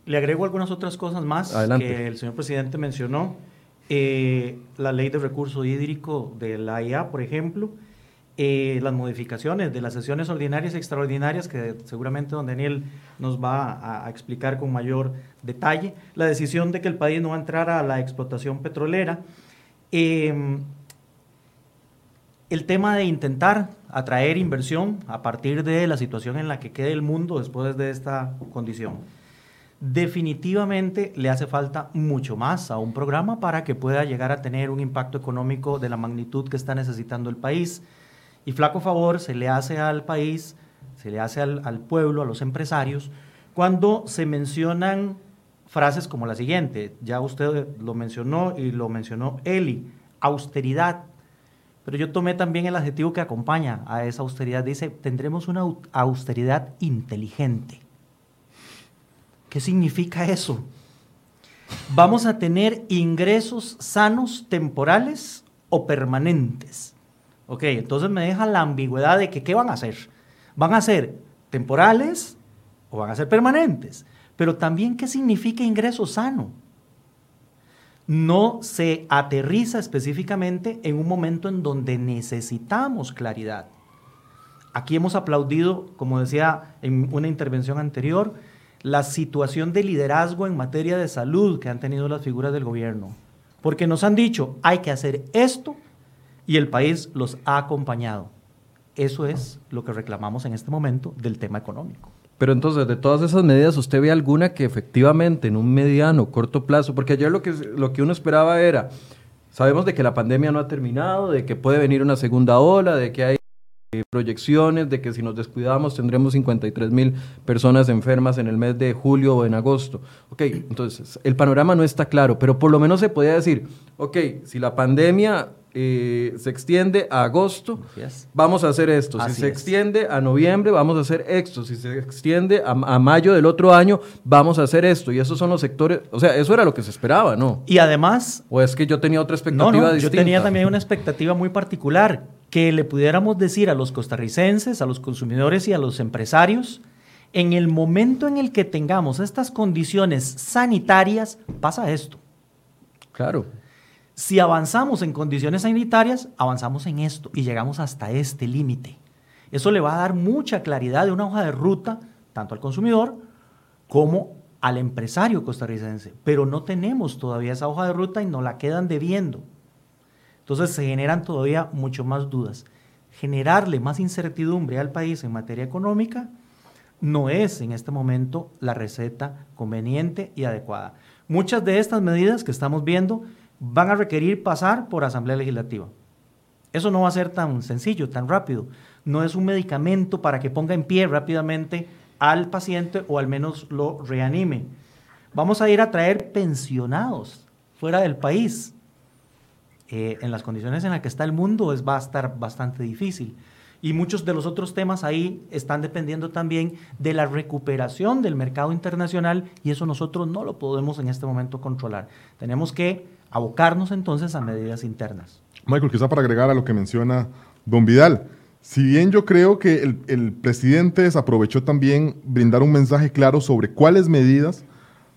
Le agrego algunas otras cosas más que el señor presidente mencionó. Eh, la ley de recurso hídrico de la IA, por ejemplo, eh, las modificaciones de las sesiones ordinarias y extraordinarias, que seguramente don Daniel nos va a, explicar con mayor detalle, la decisión de que el país no va a entrar a la explotación petrolera, em, el tema de intentar atraer inversión a partir de la situación en la que quede el mundo después de esta condición. Definitivamente le hace falta mucho más a un programa para que pueda llegar a tener un impacto económico de la magnitud que está necesitando el país. Y flaco favor se le hace al país, se le hace al, pueblo, a los empresarios, cuando se mencionan frases como la siguiente, ya usted lo mencionó y lo mencionó Eli, austeridad. Pero yo tomé también el adjetivo que acompaña a esa austeridad. Dice, tendremos una austeridad inteligente. ¿Qué significa eso? Vamos a tener ingresos sanos temporales o permanentes. Ok, entonces me deja la ambigüedad de que qué van a hacer. ¿Van a ser temporales o van a ser permanentes? Pero también qué significa ingreso sano. No se aterriza específicamente en un momento en donde necesitamos claridad. Aquí hemos aplaudido, como decía en una intervención anterior, la situación de liderazgo en materia de salud que han tenido las figuras del gobierno. Porque nos han dicho, hay que hacer esto y el país los ha acompañado. Eso es lo que reclamamos en este momento del tema económico. Pero entonces, de todas esas medidas, ¿usted ve alguna que efectivamente en un mediano, corto plazo, porque ayer lo que, lo que uno esperaba era, sabemos de que la pandemia no ha terminado, de que puede venir una segunda ola, de que hay proyecciones de que si nos descuidamos tendremos 53 mil personas enfermas en el mes de julio o en agosto. Ok, entonces el panorama no está claro, pero por lo menos se podía decir, ok, si la pandemia eh, se extiende a agosto, vamos a hacer esto. si se extiende a noviembre, vamos a hacer esto. Si se extiende a, mayo del otro año, vamos a hacer esto. Y esos son los sectores, o sea, eso era lo que se esperaba, ¿no? Y además... ¿O es que yo tenía otra expectativa Yo tenía también una expectativa muy particular, que le pudiéramos decir a los costarricenses, a los consumidores y a los empresarios, en el momento en el que tengamos estas condiciones sanitarias, pasa esto. Claro. Si avanzamos en condiciones sanitarias, avanzamos en esto y llegamos hasta este límite. Eso le va a dar mucha claridad de una hoja de ruta, tanto al consumidor como al empresario costarricense. Pero no tenemos todavía esa hoja de ruta y nos la quedan debiendo. Entonces se generan todavía mucho más dudas. Generarle más incertidumbre al país en materia económica no es en este momento la receta conveniente y adecuada. Muchas de estas medidas que estamos viendo van a requerir pasar por Asamblea Legislativa. Eso no va a ser tan sencillo, tan rápido. No es un medicamento para que ponga en pie rápidamente al paciente o al menos lo reanime. Vamos a ir a traer pensionados fuera del país. Eh, en las condiciones en las que está el mundo es, va a estar bastante difícil. Y muchos de los otros temas ahí están dependiendo también de la recuperación del mercado internacional y eso nosotros no lo podemos en este momento controlar. Tenemos que abocarnos entonces a medidas internas. Michael, quizá para agregar a lo que menciona don Vidal, si bien yo creo que el, el presidente desaprovechó también brindar un mensaje claro sobre cuáles medidas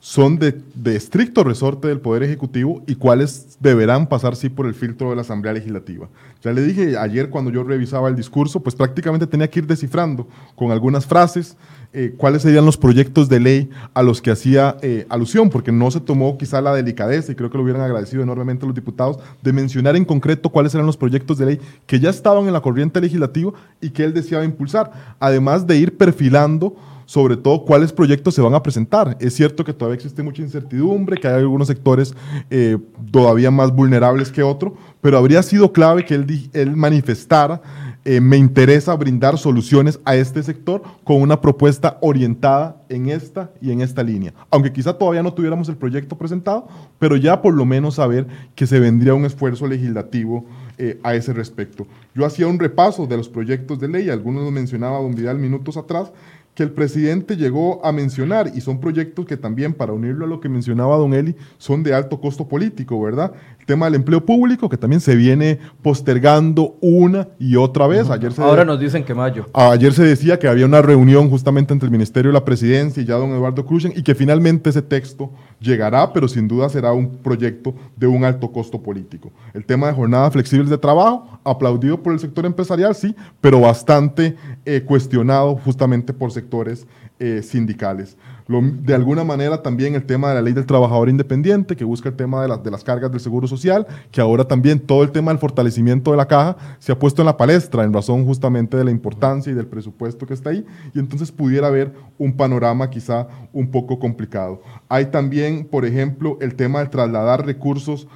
son de, estricto resorte del Poder Ejecutivo y cuáles deberán pasar sí por el filtro de la Asamblea Legislativa. Ya le dije ayer cuando yo revisaba el discurso, pues prácticamente tenía que ir descifrando con algunas frases eh, cuáles serían los proyectos de ley a los que hacía eh, alusión, porque no se tomó quizá la delicadeza, y creo que lo hubieran agradecido enormemente los diputados, de mencionar en concreto cuáles eran los proyectos de ley que ya estaban en la corriente legislativa y que él deseaba impulsar, además de ir perfilando sobre todo cuáles proyectos se van a presentar. Es cierto que todavía existe mucha incertidumbre, que hay algunos sectores eh, todavía más vulnerables que otros, pero habría sido clave que él, manifestara, eh, me interesa brindar soluciones a este sector con una propuesta orientada en esta y en esta línea. Aunque quizá todavía no tuviéramos el proyecto presentado, pero ya por lo menos saber que se vendría un esfuerzo legislativo eh, a ese respecto. Yo hacía un repaso de los proyectos de ley, algunos los mencionaba don Vidal minutos atrás, que el presidente llegó a mencionar, y son proyectos que también, para unirlo a lo que mencionaba don Eli, son de alto costo político, ¿verdad? El tema del empleo público, que también se viene postergando una y otra vez. Ayer Ahora nos dicen que mayo. Ayer se decía que había una reunión justamente entre el Ministerio de la Presidencia y ya don Eduardo Cruzan, y que finalmente ese texto llegará, pero sin duda será un proyecto de un alto costo político. El tema de jornadas flexibles de trabajo, aplaudido por el sector empresarial, sí, pero bastante eh, cuestionado justamente por sectores eh, sindicales. De alguna manera también el tema de la ley del trabajador independiente, que busca el tema de, de las cargas del seguro social, que ahora también todo el tema del fortalecimiento de la caja se ha puesto en la palestra en razón justamente de la importancia y del presupuesto que está ahí, y entonces pudiera haber un panorama quizá un poco complicado. Hay también, por ejemplo, el tema de trasladar recursos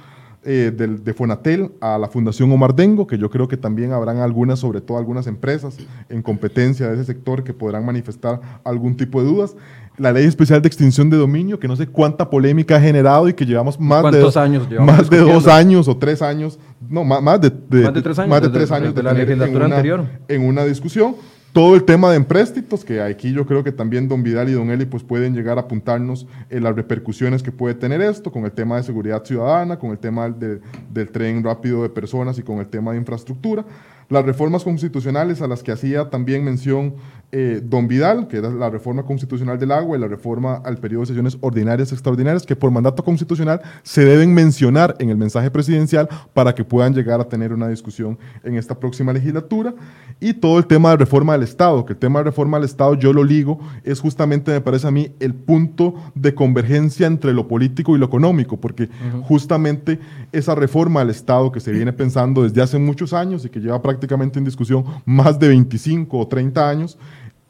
eh, de, Fonatel a la Fundación Omar Dengo, que yo creo que también habrán algunas, sobre todo algunas empresas en competencia de ese sector que podrán manifestar algún tipo de dudas. La ley especial de extinción de dominio, que no sé cuánta polémica ha generado y que llevamos más de, años más de dos años o tres años, no, más, de, tres años, más de, tres años de, la legislatura anterior. En una discusión todo el tema de empréstitos, que aquí yo creo que también don Vidal y don Eli pues pueden llegar a apuntarnos en las repercusiones que puede tener esto, con el tema de seguridad ciudadana, con el tema del tren rápido de personas y con el tema de infraestructura. Las reformas constitucionales a las que hacía también mención eh, don Vidal, que era la reforma constitucional del agua y la reforma al periodo de sesiones ordinarias y extraordinarias, que por mandato constitucional se deben mencionar en el mensaje presidencial para que puedan llegar a tener una discusión en esta próxima legislatura. Y todo el tema de reforma del Estado, que el tema de reforma del Estado yo lo ligo, es justamente, me parece a mí, el punto de convergencia entre lo político y lo económico, porque justamente esa reforma al Estado que se viene pensando desde hace muchos años y que lleva prácticamente en discusión más de 25 o 30 años,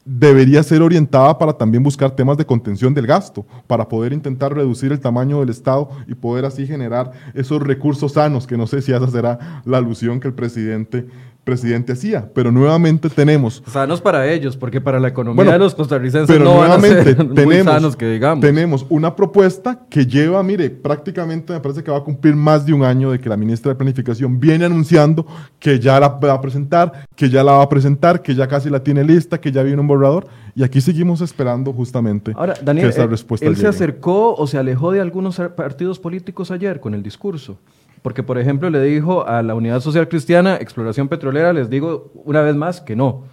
debería ser orientada para también buscar temas de contención del gasto, para poder intentar reducir el tamaño del Estado y poder así generar esos recursos sanos, que no sé si esa será la alusión que el presidente presidente hacía. Pero nuevamente tenemos. Sanos para ellos, porque para la economía de los costarricenses pero no nuevamente, van a ser tenemos, muy sanos que digamos. Tenemos una propuesta que lleva, mire, prácticamente me parece que va a cumplir más de un año de que la ministra de Planificación viene anunciando que ya la va a presentar, que ya la va a presentar, que ya casi la tiene lista, que ya viene un borrador. Y aquí seguimos esperando justamente Ahora, Daniel, que esa respuesta ¿él se acercó o se alejó de algunos partidos políticos ayer con el discurso? Porque, por ejemplo, le dijo a la Unidad Social Cristiana, exploración petrolera, les digo una vez más que no.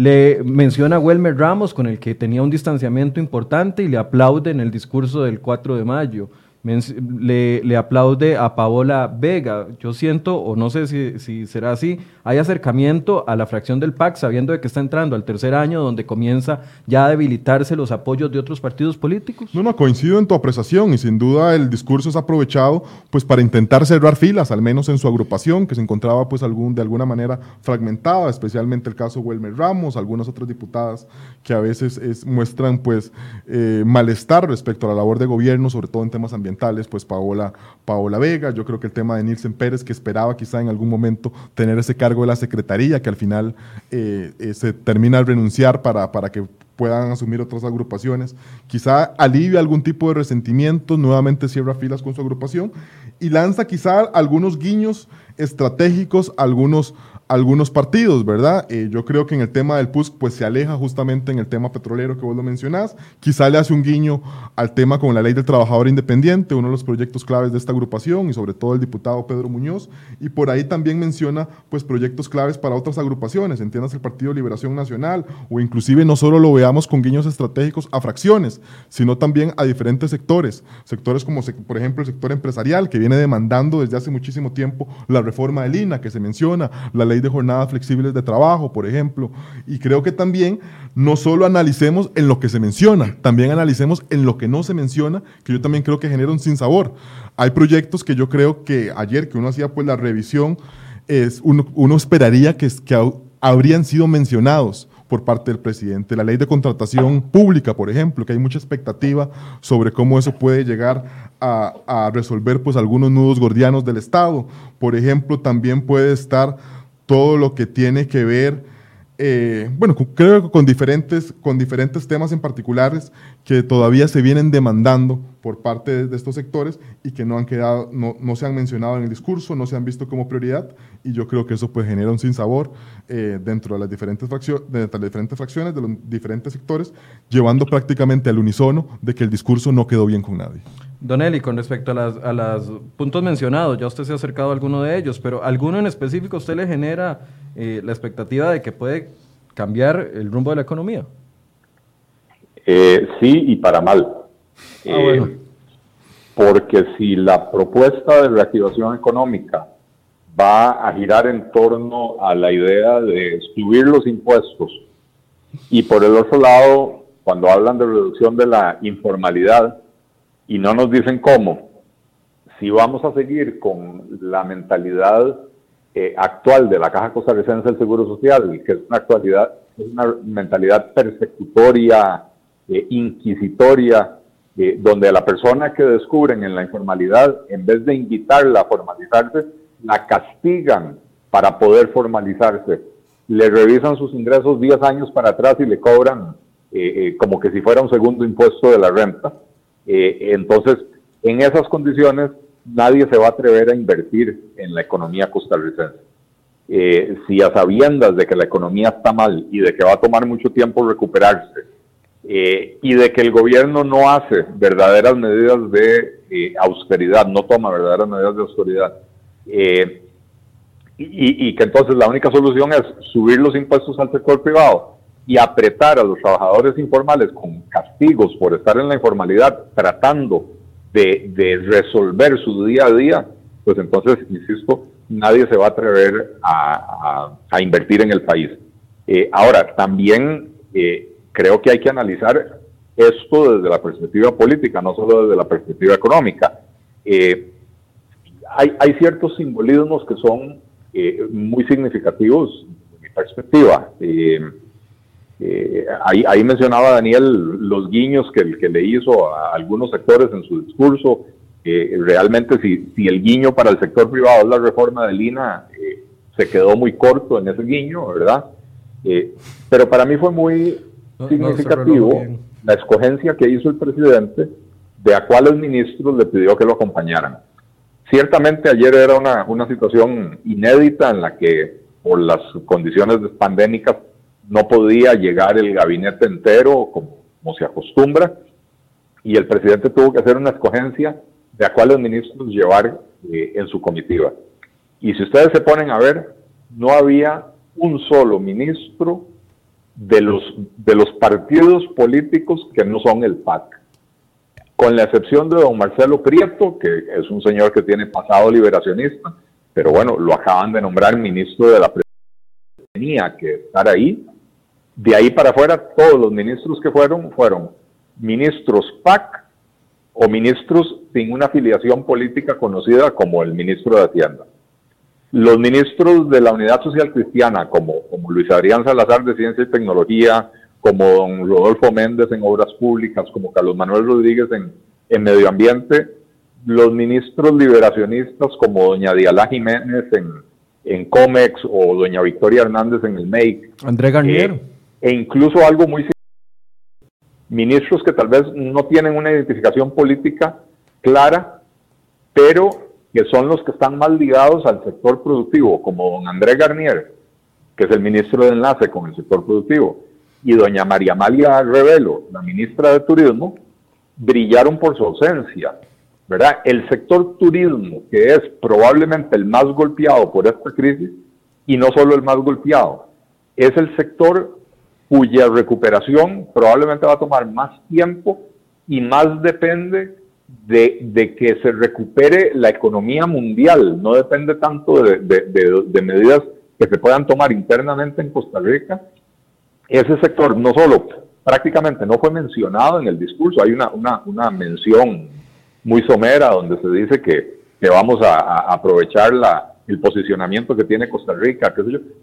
Le menciona a Welmer Ramos, con el que tenía un distanciamiento importante, y le aplaude en el discurso del 4 de mayo. Le, aplaude a Paola Vega. Yo siento, o no sé si, será así, hay acercamiento a la fracción del PAC sabiendo de que está entrando al tercer año donde comienza ya a debilitarse los apoyos de otros partidos políticos. No, no, coincido en tu apreciación y sin duda el discurso es aprovechado pues para intentar cerrar filas, al menos en su agrupación, que se encontraba pues de alguna manera fragmentada, especialmente el caso Wilmer Ramos, algunas otras diputadas que a veces muestran pues eh, malestar respecto a la labor de gobierno, sobre todo en temas ambientales, pues Paola, Paola Vega, yo creo que el tema de Nielsen Pérez, que esperaba quizá en algún momento tener ese cargo de la Secretaría, que al final eh, eh, se termina al renunciar para, para que puedan asumir otras agrupaciones. Quizá alivia algún tipo de resentimiento, nuevamente cierra filas con su agrupación y lanza quizá algunos guiños estratégicos, algunos, algunos partidos, ¿verdad? Eh, yo creo que en el tema del PUSC pues se aleja justamente en el tema petrolero que vos lo mencionás, quizá le hace un guiño al tema con la ley del trabajador independiente, uno de los proyectos claves de esta agrupación y sobre todo el diputado Pedro Muñoz, y por ahí también menciona pues proyectos claves para otras agrupaciones, entiendas el Partido Liberación Nacional, o inclusive no solo lo veamos con guiños estratégicos a fracciones, sino también a diferentes sectores, sectores como por ejemplo el sector empresarial que viene demandando desde hace muchísimo tiempo la reforma del INA que se menciona, la ley de jornadas flexibles de trabajo, por ejemplo. Y creo que también no solo analicemos en lo que se menciona, también analicemos en lo que no se menciona, que yo también creo que genera un sinsabor. Hay proyectos que yo creo que ayer que uno hacía pues la revisión, es, uno, esperaría que, que habrían sido mencionados por parte del presidente. La ley de contratación pública, por ejemplo, que hay mucha expectativa sobre cómo eso puede llegar a, a resolver pues algunos nudos gordianos del Estado. Por ejemplo, también puede estar todo lo que tiene que ver, eh, bueno, creo que con diferentes, con diferentes temas en particulares que todavía se vienen demandando por parte de, estos sectores y que no han quedado, no, no, se han mencionado en el discurso, no se han visto como prioridad y yo creo que eso pues genera un sinsabor eh, dentro de las diferentes, de las diferentes fracciones, de los diferentes sectores, llevando prácticamente al unisono de que el discurso no quedó bien con nadie. Don Eli, con respecto a los puntos mencionados, ya usted se ha acercado a alguno de ellos, pero ¿alguno en específico usted le genera eh, la expectativa de que puede cambiar el rumbo de la economía? Eh, sí, y para mal. Ah, eh, porque si la propuesta de reactivación económica va a girar en torno a la idea de subir los impuestos y por el otro lado, cuando hablan de reducción de la informalidad, y no nos dicen cómo. Si vamos a seguir con la mentalidad eh, actual de la Caja Costarricense del Seguro Social, que es una actualidad, es una mentalidad persecutoria, eh, inquisitoria, eh, donde la persona que descubren en la informalidad, en vez de invitarla a formalizarse, la castigan para poder formalizarse. Le revisan sus ingresos 10 años para atrás y le cobran como que si fuera un segundo impuesto de la renta eh, entonces, en esas condiciones, nadie se va a atrever a invertir en la economía costarricense. Eh, si a sabiendas de que la economía está mal y de que va a tomar mucho tiempo recuperarse, eh, y de que el gobierno no hace verdaderas medidas de austeridad, no toma verdaderas medidas de austeridad, y, que entonces la única solución es subir los impuestos al sector privado y apretar a los trabajadores informales con castigos por estar en la informalidad tratando de, resolver su día a día, pues entonces, insisto, nadie se va a atrever a, invertir en el país. Eh, ahora, también eh, creo que hay que analizar esto desde la perspectiva política, no solo desde la perspectiva económica. Eh, hay, hay, ciertos simbolismos que son muy significativos de mi perspectiva. Eh, ahí, mencionaba Daniel los guiños que, que le hizo a algunos sectores en su discurso. realmente si, si el guiño para el sector privado es la reforma de Lina, eh, se quedó muy corto en ese guiño, ¿verdad? Eh, pero para mí fue muy significativo la escogencia que hizo el presidente de a cuáles ministros le pidió que lo acompañaran. Ciertamente ayer era una, una situación inédita en la que por las condiciones pandémicas no podía llegar el gabinete entero como, se acostumbra y el presidente tuvo que hacer una escogencia de a cuáles ministros llevar eh, en su comitiva. Y si ustedes se ponen a ver, no había un solo ministro de los, de los partidos políticos que no son el PAC. con la excepción de don Marcelo Prieto, que es un señor que tiene pasado liberacionista, pero bueno, lo acaban de nombrar ministro de la presidencia, tenía que estar ahí. De ahí para afuera, todos los ministros que fueron, fueron ministros PAC o ministros sin una afiliación política conocida como el ministro de Hacienda. Los ministros de la Unidad Social Cristiana, como, como Luis Adrián Salazar de Ciencia y Tecnología, como don Rodolfo Méndez en Obras Públicas, como Carlos Manuel Rodríguez en, en Medio Ambiente, los ministros liberacionistas como doña Diala Jiménez en, en COMEX o doña Victoria Hernández en el MEIC. André Garnier. Eh, e incluso algo muy ministros que tal vez no tienen una identificación política clara, pero que son los que están más ligados al sector productivo, como don André Garnier, que es el ministro de enlace con el sector productivo, y doña María Amalia Revelo, la ministra de Turismo, brillaron por su ausencia. ¿verdad? El sector turismo, que es probablemente el más golpeado por esta crisis, y no solo el más golpeado, es el sector cuya recuperación probablemente va a tomar más tiempo y más depende de, que se recupere la economía mundial, no depende tanto de, de, medidas que se puedan tomar internamente en Costa Rica. Ese sector no solo prácticamente no fue mencionado en el discurso, hay una, una, una mención muy somera donde se dice que, que vamos a, aprovechar la, el posicionamiento que tiene Costa Rica,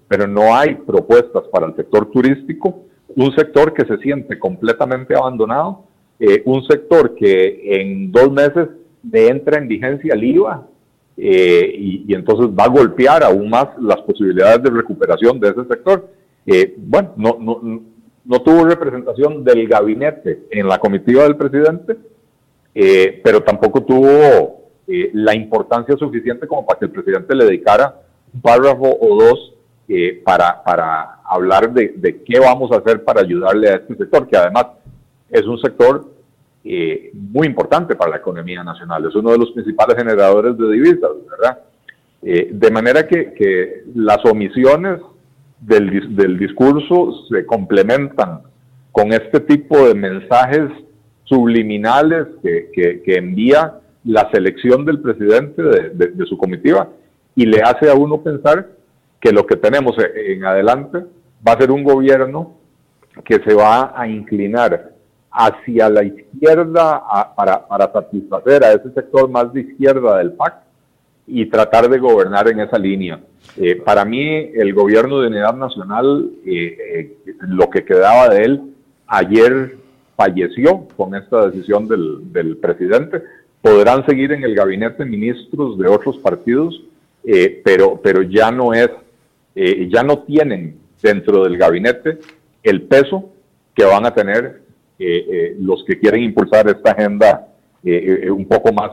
pero no hay propuestas para el sector turístico, un sector que se siente completamente abandonado, eh, un sector que en dos meses le entra en vigencia el IVA eh, y, entonces va a golpear aún más las posibilidades de recuperación de ese sector. Eh, bueno, no, no, no tuvo representación del gabinete en la comitiva del presidente, pero tampoco tuvo eh, la importancia suficiente como para que el presidente le dedicara un párrafo o dos eh, para, para hablar de, qué vamos a hacer para ayudarle a este sector, que además es un sector eh, muy importante para la economía nacional, es uno de los principales generadores de divisas, ¿verdad? de manera que, las omisiones del, del discurso se complementan con este tipo de mensajes subliminales que, envía la selección del presidente de, su comitiva y le hace a uno pensar que lo que tenemos en adelante va a ser un gobierno que se va a inclinar hacia la izquierda para, para, satisfacer a ese sector más de izquierda del PAC y tratar de gobernar en esa línea. Eh, para mí, el gobierno de unidad nacional, eh, eh, lo que quedaba de él, ayer falleció con esta decisión del, del presidente podrán seguir en el gabinete ministros de otros partidos, eh, pero, pero ya no es, eh, ya no tienen dentro del gabinete el peso que van a tener los que quieren impulsar esta agenda un poco más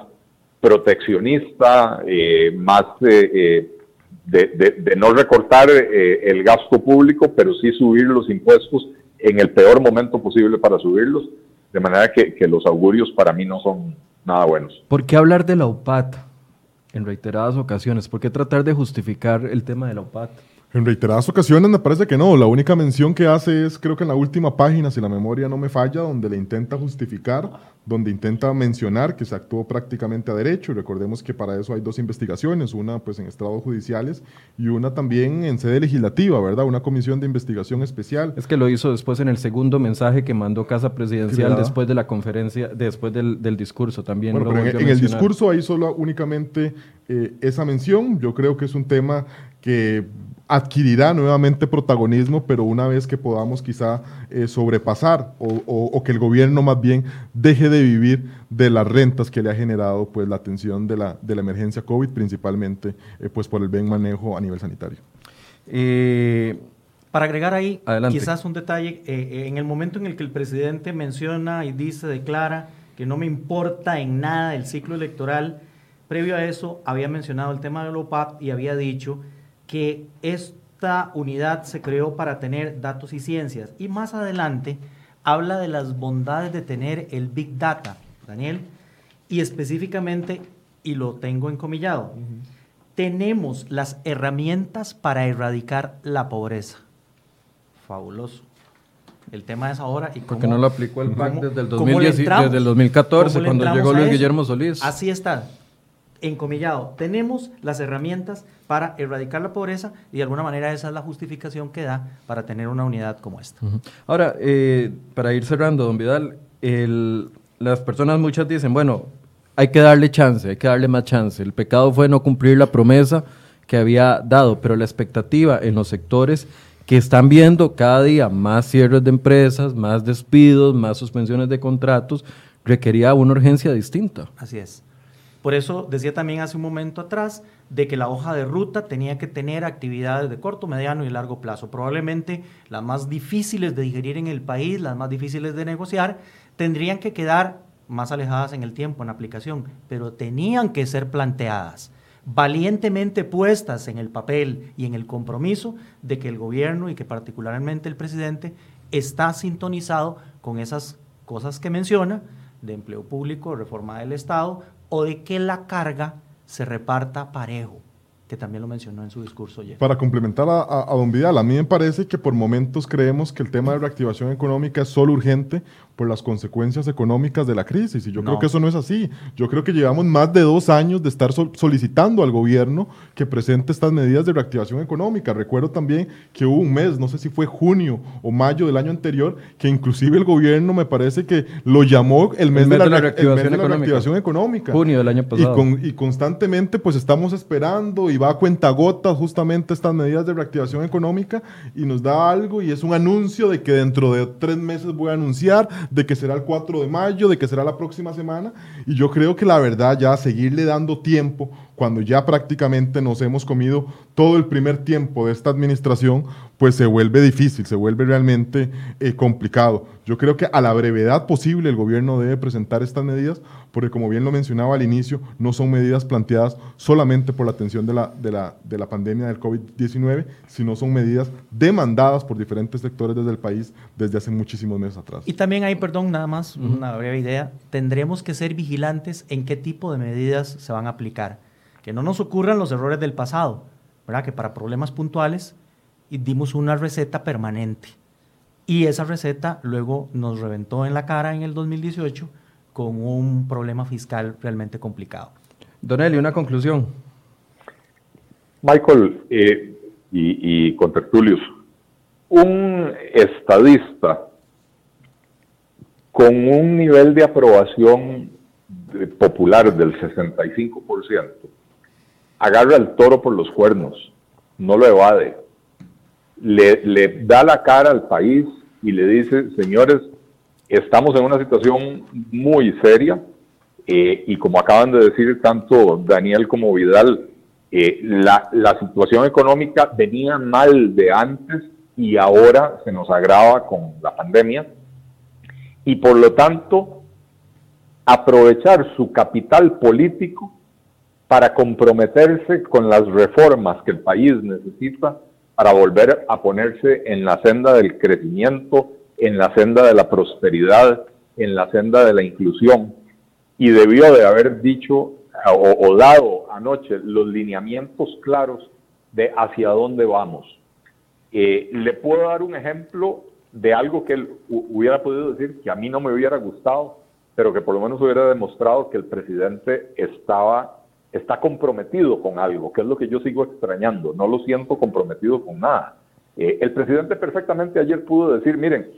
proteccionista, más de, de, no recortar el gasto público, pero sí subir los impuestos en el peor momento posible para subirlos, de manera que, que los augurios para mí no son, nada buenos. ¿Por qué hablar de la UPAT en reiteradas ocasiones? ¿Por qué tratar de justificar el tema de la UPAT? En reiteradas ocasiones me parece que no. La única mención que hace es, creo que en la última página, si la memoria no me falla, donde le intenta justificar, donde intenta mencionar que se actuó prácticamente a derecho. Recordemos que para eso hay dos investigaciones, una pues en estrados judiciales y una también en sede legislativa, ¿verdad? Una comisión de investigación especial. Es que lo hizo después en el segundo mensaje que mandó Casa Presidencial después de la conferencia, después del, discurso también. Bueno, pero en, el discurso hay solo únicamente eh, esa mención. Yo creo que es un tema que adquirirá nuevamente protagonismo, pero una vez que podamos quizá eh, sobrepasar o, que el gobierno más bien deje de vivir de las rentas que le ha generado pues, la atención de la, de la emergencia COVID, principalmente eh, pues, por el bien manejo a nivel sanitario. Eh, para agregar ahí, quizás un detalle, en el momento en el que el presidente menciona y dice, declara que no me importa en nada el ciclo electoral, previo a eso había mencionado el tema del OPAP y había dicho que esta unidad se creó para tener datos y ciencias. Y más adelante habla de las bondades de tener el Big Data, Daniel, y específicamente, y lo tengo encomillado, tenemos las herramientas para erradicar la pobreza. Fabuloso. El tema es ahora y Porque no lo aplicó el PAC desde el, desde el 2014, cuando llegó Luis Guillermo Solís. Así está, encomillado. Tenemos las herramientas para erradicar la pobreza y de alguna manera esa es la justificación que da para tener una unidad como esta. Ahora, eh, para ir cerrando, don Vidal, las personas muchas dicen, bueno, hay que darle chance, hay que darle más chance. El pecado fue no cumplir la promesa que había dado, pero la expectativa en los sectores que están viendo cada día más cierres de empresas, más despidos, más suspensiones de contratos, requería una urgencia distinta. Así es. Por eso decía también hace un momento atrás de que la hoja de ruta tenía que tener actividades de corto, mediano y largo plazo. Probablemente las más difíciles de digerir en el país, las más difíciles de negociar, tendrían que quedar más alejadas en el tiempo, en aplicación, pero tenían que ser planteadas, valientemente puestas en el papel y en el compromiso de que el gobierno y que particularmente el presidente está sintonizado con esas cosas que menciona, de empleo público, reforma del Estado, o de que la carga se reparta parejo, que también lo mencionó en su discurso ayer. Para complementar a, don Vidal, a mí me parece que por momentos creemos que el tema de reactivación económica es solo urgente por las consecuencias económicas de la crisis. Y yo creo que eso no es así. Yo creo que llevamos más de dos años de estar solicitando al gobierno que presente estas medidas de reactivación económica. Recuerdo también que hubo un mes, no sé si fue junio o mayo del año anterior, que inclusive el gobierno me parece que lo llamó el mes, de, la, reactivación, económica. Junio del año pasado. Y, y constantemente pues estamos esperando y va a cuenta gota justamente estas medidas de reactivación económica y nos da algo y es un anuncio de que dentro de tres meses voy a anunciar de que será el 4 de mayo, de que será la próxima semana. Y yo creo que la verdad ya seguirle dando tiempo cuando ya prácticamente nos hemos comido todo el primer tiempo de esta administración, pues se vuelve difícil, se vuelve realmente eh, complicado. Yo creo que a la brevedad posible el gobierno debe presentar estas medidas, porque como bien lo mencionaba al inicio, no son medidas planteadas solamente por la atención de la, de la, de la pandemia del COVID-19, sino son medidas demandadas por diferentes sectores desde el país desde hace muchísimos meses atrás. Y también hay, perdón, nada más, una breve idea, tendremos que ser vigilantes en qué tipo de medidas se van a aplicar que no nos ocurran los errores del pasado, ¿verdad? Que para problemas puntuales dimos una receta permanente. Y esa receta luego nos reventó en la cara en el 2018 con un problema fiscal realmente complicado. Don Eli, una conclusión. Michael eh, y, y con Tertulius, un estadista con un nivel de aprobación popular del 65%, agarra el toro por los cuernos, no lo evade, le, da la cara al país y le dice, señores, estamos en una situación muy seria eh, y como acaban de decir tanto Daniel como Vidal, eh, la, la situación económica venía mal de antes y ahora se nos agrava con la pandemia. Y por lo tanto aprovechar su capital político para comprometerse con las reformas que el país necesita para volver a ponerse en la senda del crecimiento, en la senda de la prosperidad, en la senda de la inclusión. Y debió de haber dicho o, dado anoche los lineamientos claros de hacia dónde vamos. Eh, le puedo dar un ejemplo de algo que él hubiera podido decir que a mí no me hubiera gustado, pero que por lo menos hubiera demostrado que el presidente estaba está comprometido con algo, que es lo que yo sigo extrañando. No lo siento comprometido con nada. Eh, el presidente perfectamente ayer pudo decir, miren,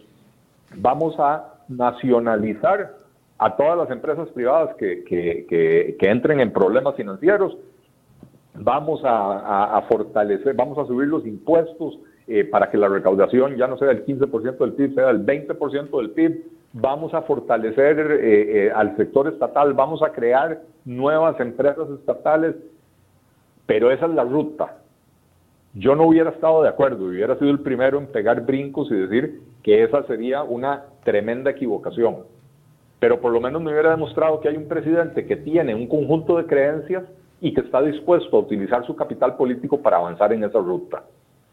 vamos a nacionalizar a todas las empresas privadas que, que, entren en problemas financieros, vamos a, fortalecer, vamos a subir los impuestos eh, para que la recaudación ya no sea del 15% del PIB, sea del 20% del PIB, vamos a fortalecer eh, eh, al sector estatal, vamos a crear nuevas empresas estatales, pero esa es la ruta. Yo no hubiera estado de acuerdo, hubiera sido el primero en pegar brincos y decir que esa sería una tremenda equivocación. Pero por lo menos me hubiera demostrado que hay un presidente que tiene un conjunto de creencias y que está dispuesto a utilizar su capital político para avanzar en esa ruta.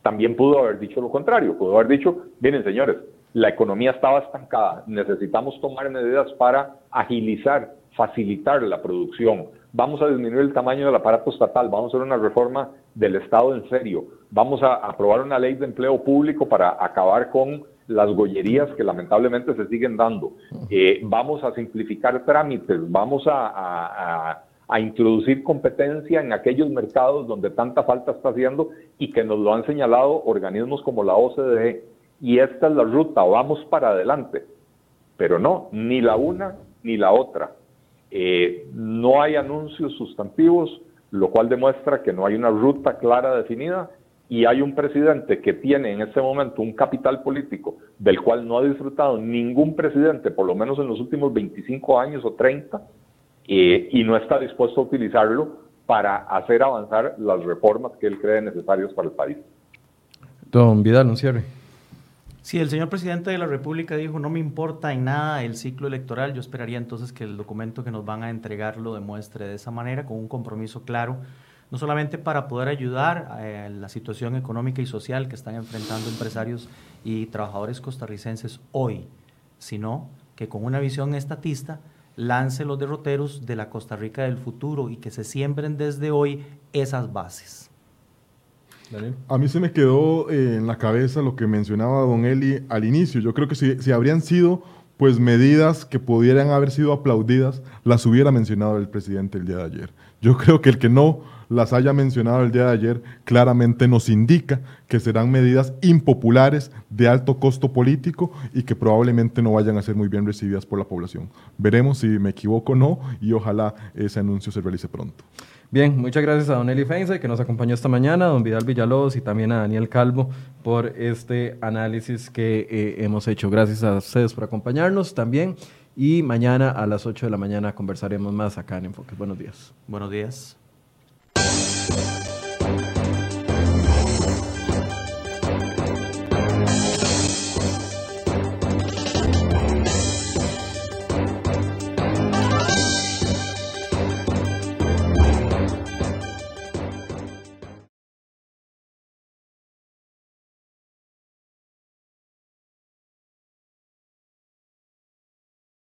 También pudo haber dicho lo contrario, pudo haber dicho, miren señores, la economía estaba estancada, necesitamos tomar medidas para agilizar, facilitar la producción, vamos a disminuir el tamaño del aparato estatal, vamos a hacer una reforma del Estado en serio, vamos a aprobar una ley de empleo público para acabar con las gollerías que lamentablemente se siguen dando, eh, vamos a simplificar trámites, vamos a, a introducir competencia en aquellos mercados donde tanta falta está haciendo y que nos lo han señalado organismos como la OCDE. Y esta es la ruta, vamos para adelante. Pero no, ni la una ni la otra. Eh, no hay anuncios sustantivos, lo cual demuestra que no hay una ruta clara definida y hay un presidente que tiene en este momento un capital político del cual no ha disfrutado ningún presidente, por lo menos en los últimos 25 años o 30, eh, y no está dispuesto a utilizarlo para hacer avanzar las reformas que él cree necesarias para el país. Don Vidal, un cierre. Si el señor presidente de la República dijo no me importa en nada el ciclo electoral, yo esperaría entonces que el documento que nos van a entregar lo demuestre de esa manera, con un compromiso claro, no solamente para poder ayudar a la situación económica y social que están enfrentando empresarios y trabajadores costarricenses hoy, sino que con una visión estatista lance los derroteros de la Costa Rica del futuro y que se siembren desde hoy esas bases. A mí se me quedó eh, en la cabeza lo que mencionaba don Eli al inicio. Yo creo que si, si habrían sido pues medidas que pudieran haber sido aplaudidas, las hubiera mencionado el presidente el día de ayer. Yo creo que el que no las haya mencionado el día de ayer claramente nos indica que serán medidas impopulares de alto costo político y que probablemente no vayan a ser muy bien recibidas por la población. Veremos si me equivoco o no y ojalá ese anuncio se realice pronto. Bien, muchas gracias a Don Eli Feinze que nos acompañó esta mañana, a Don Vidal Villalobos y también a Daniel Calvo por este análisis que eh, hemos hecho. Gracias a ustedes por acompañarnos también y mañana a las 8 de la mañana conversaremos más acá en Enfoques. Buenos días. Buenos días. Thank you.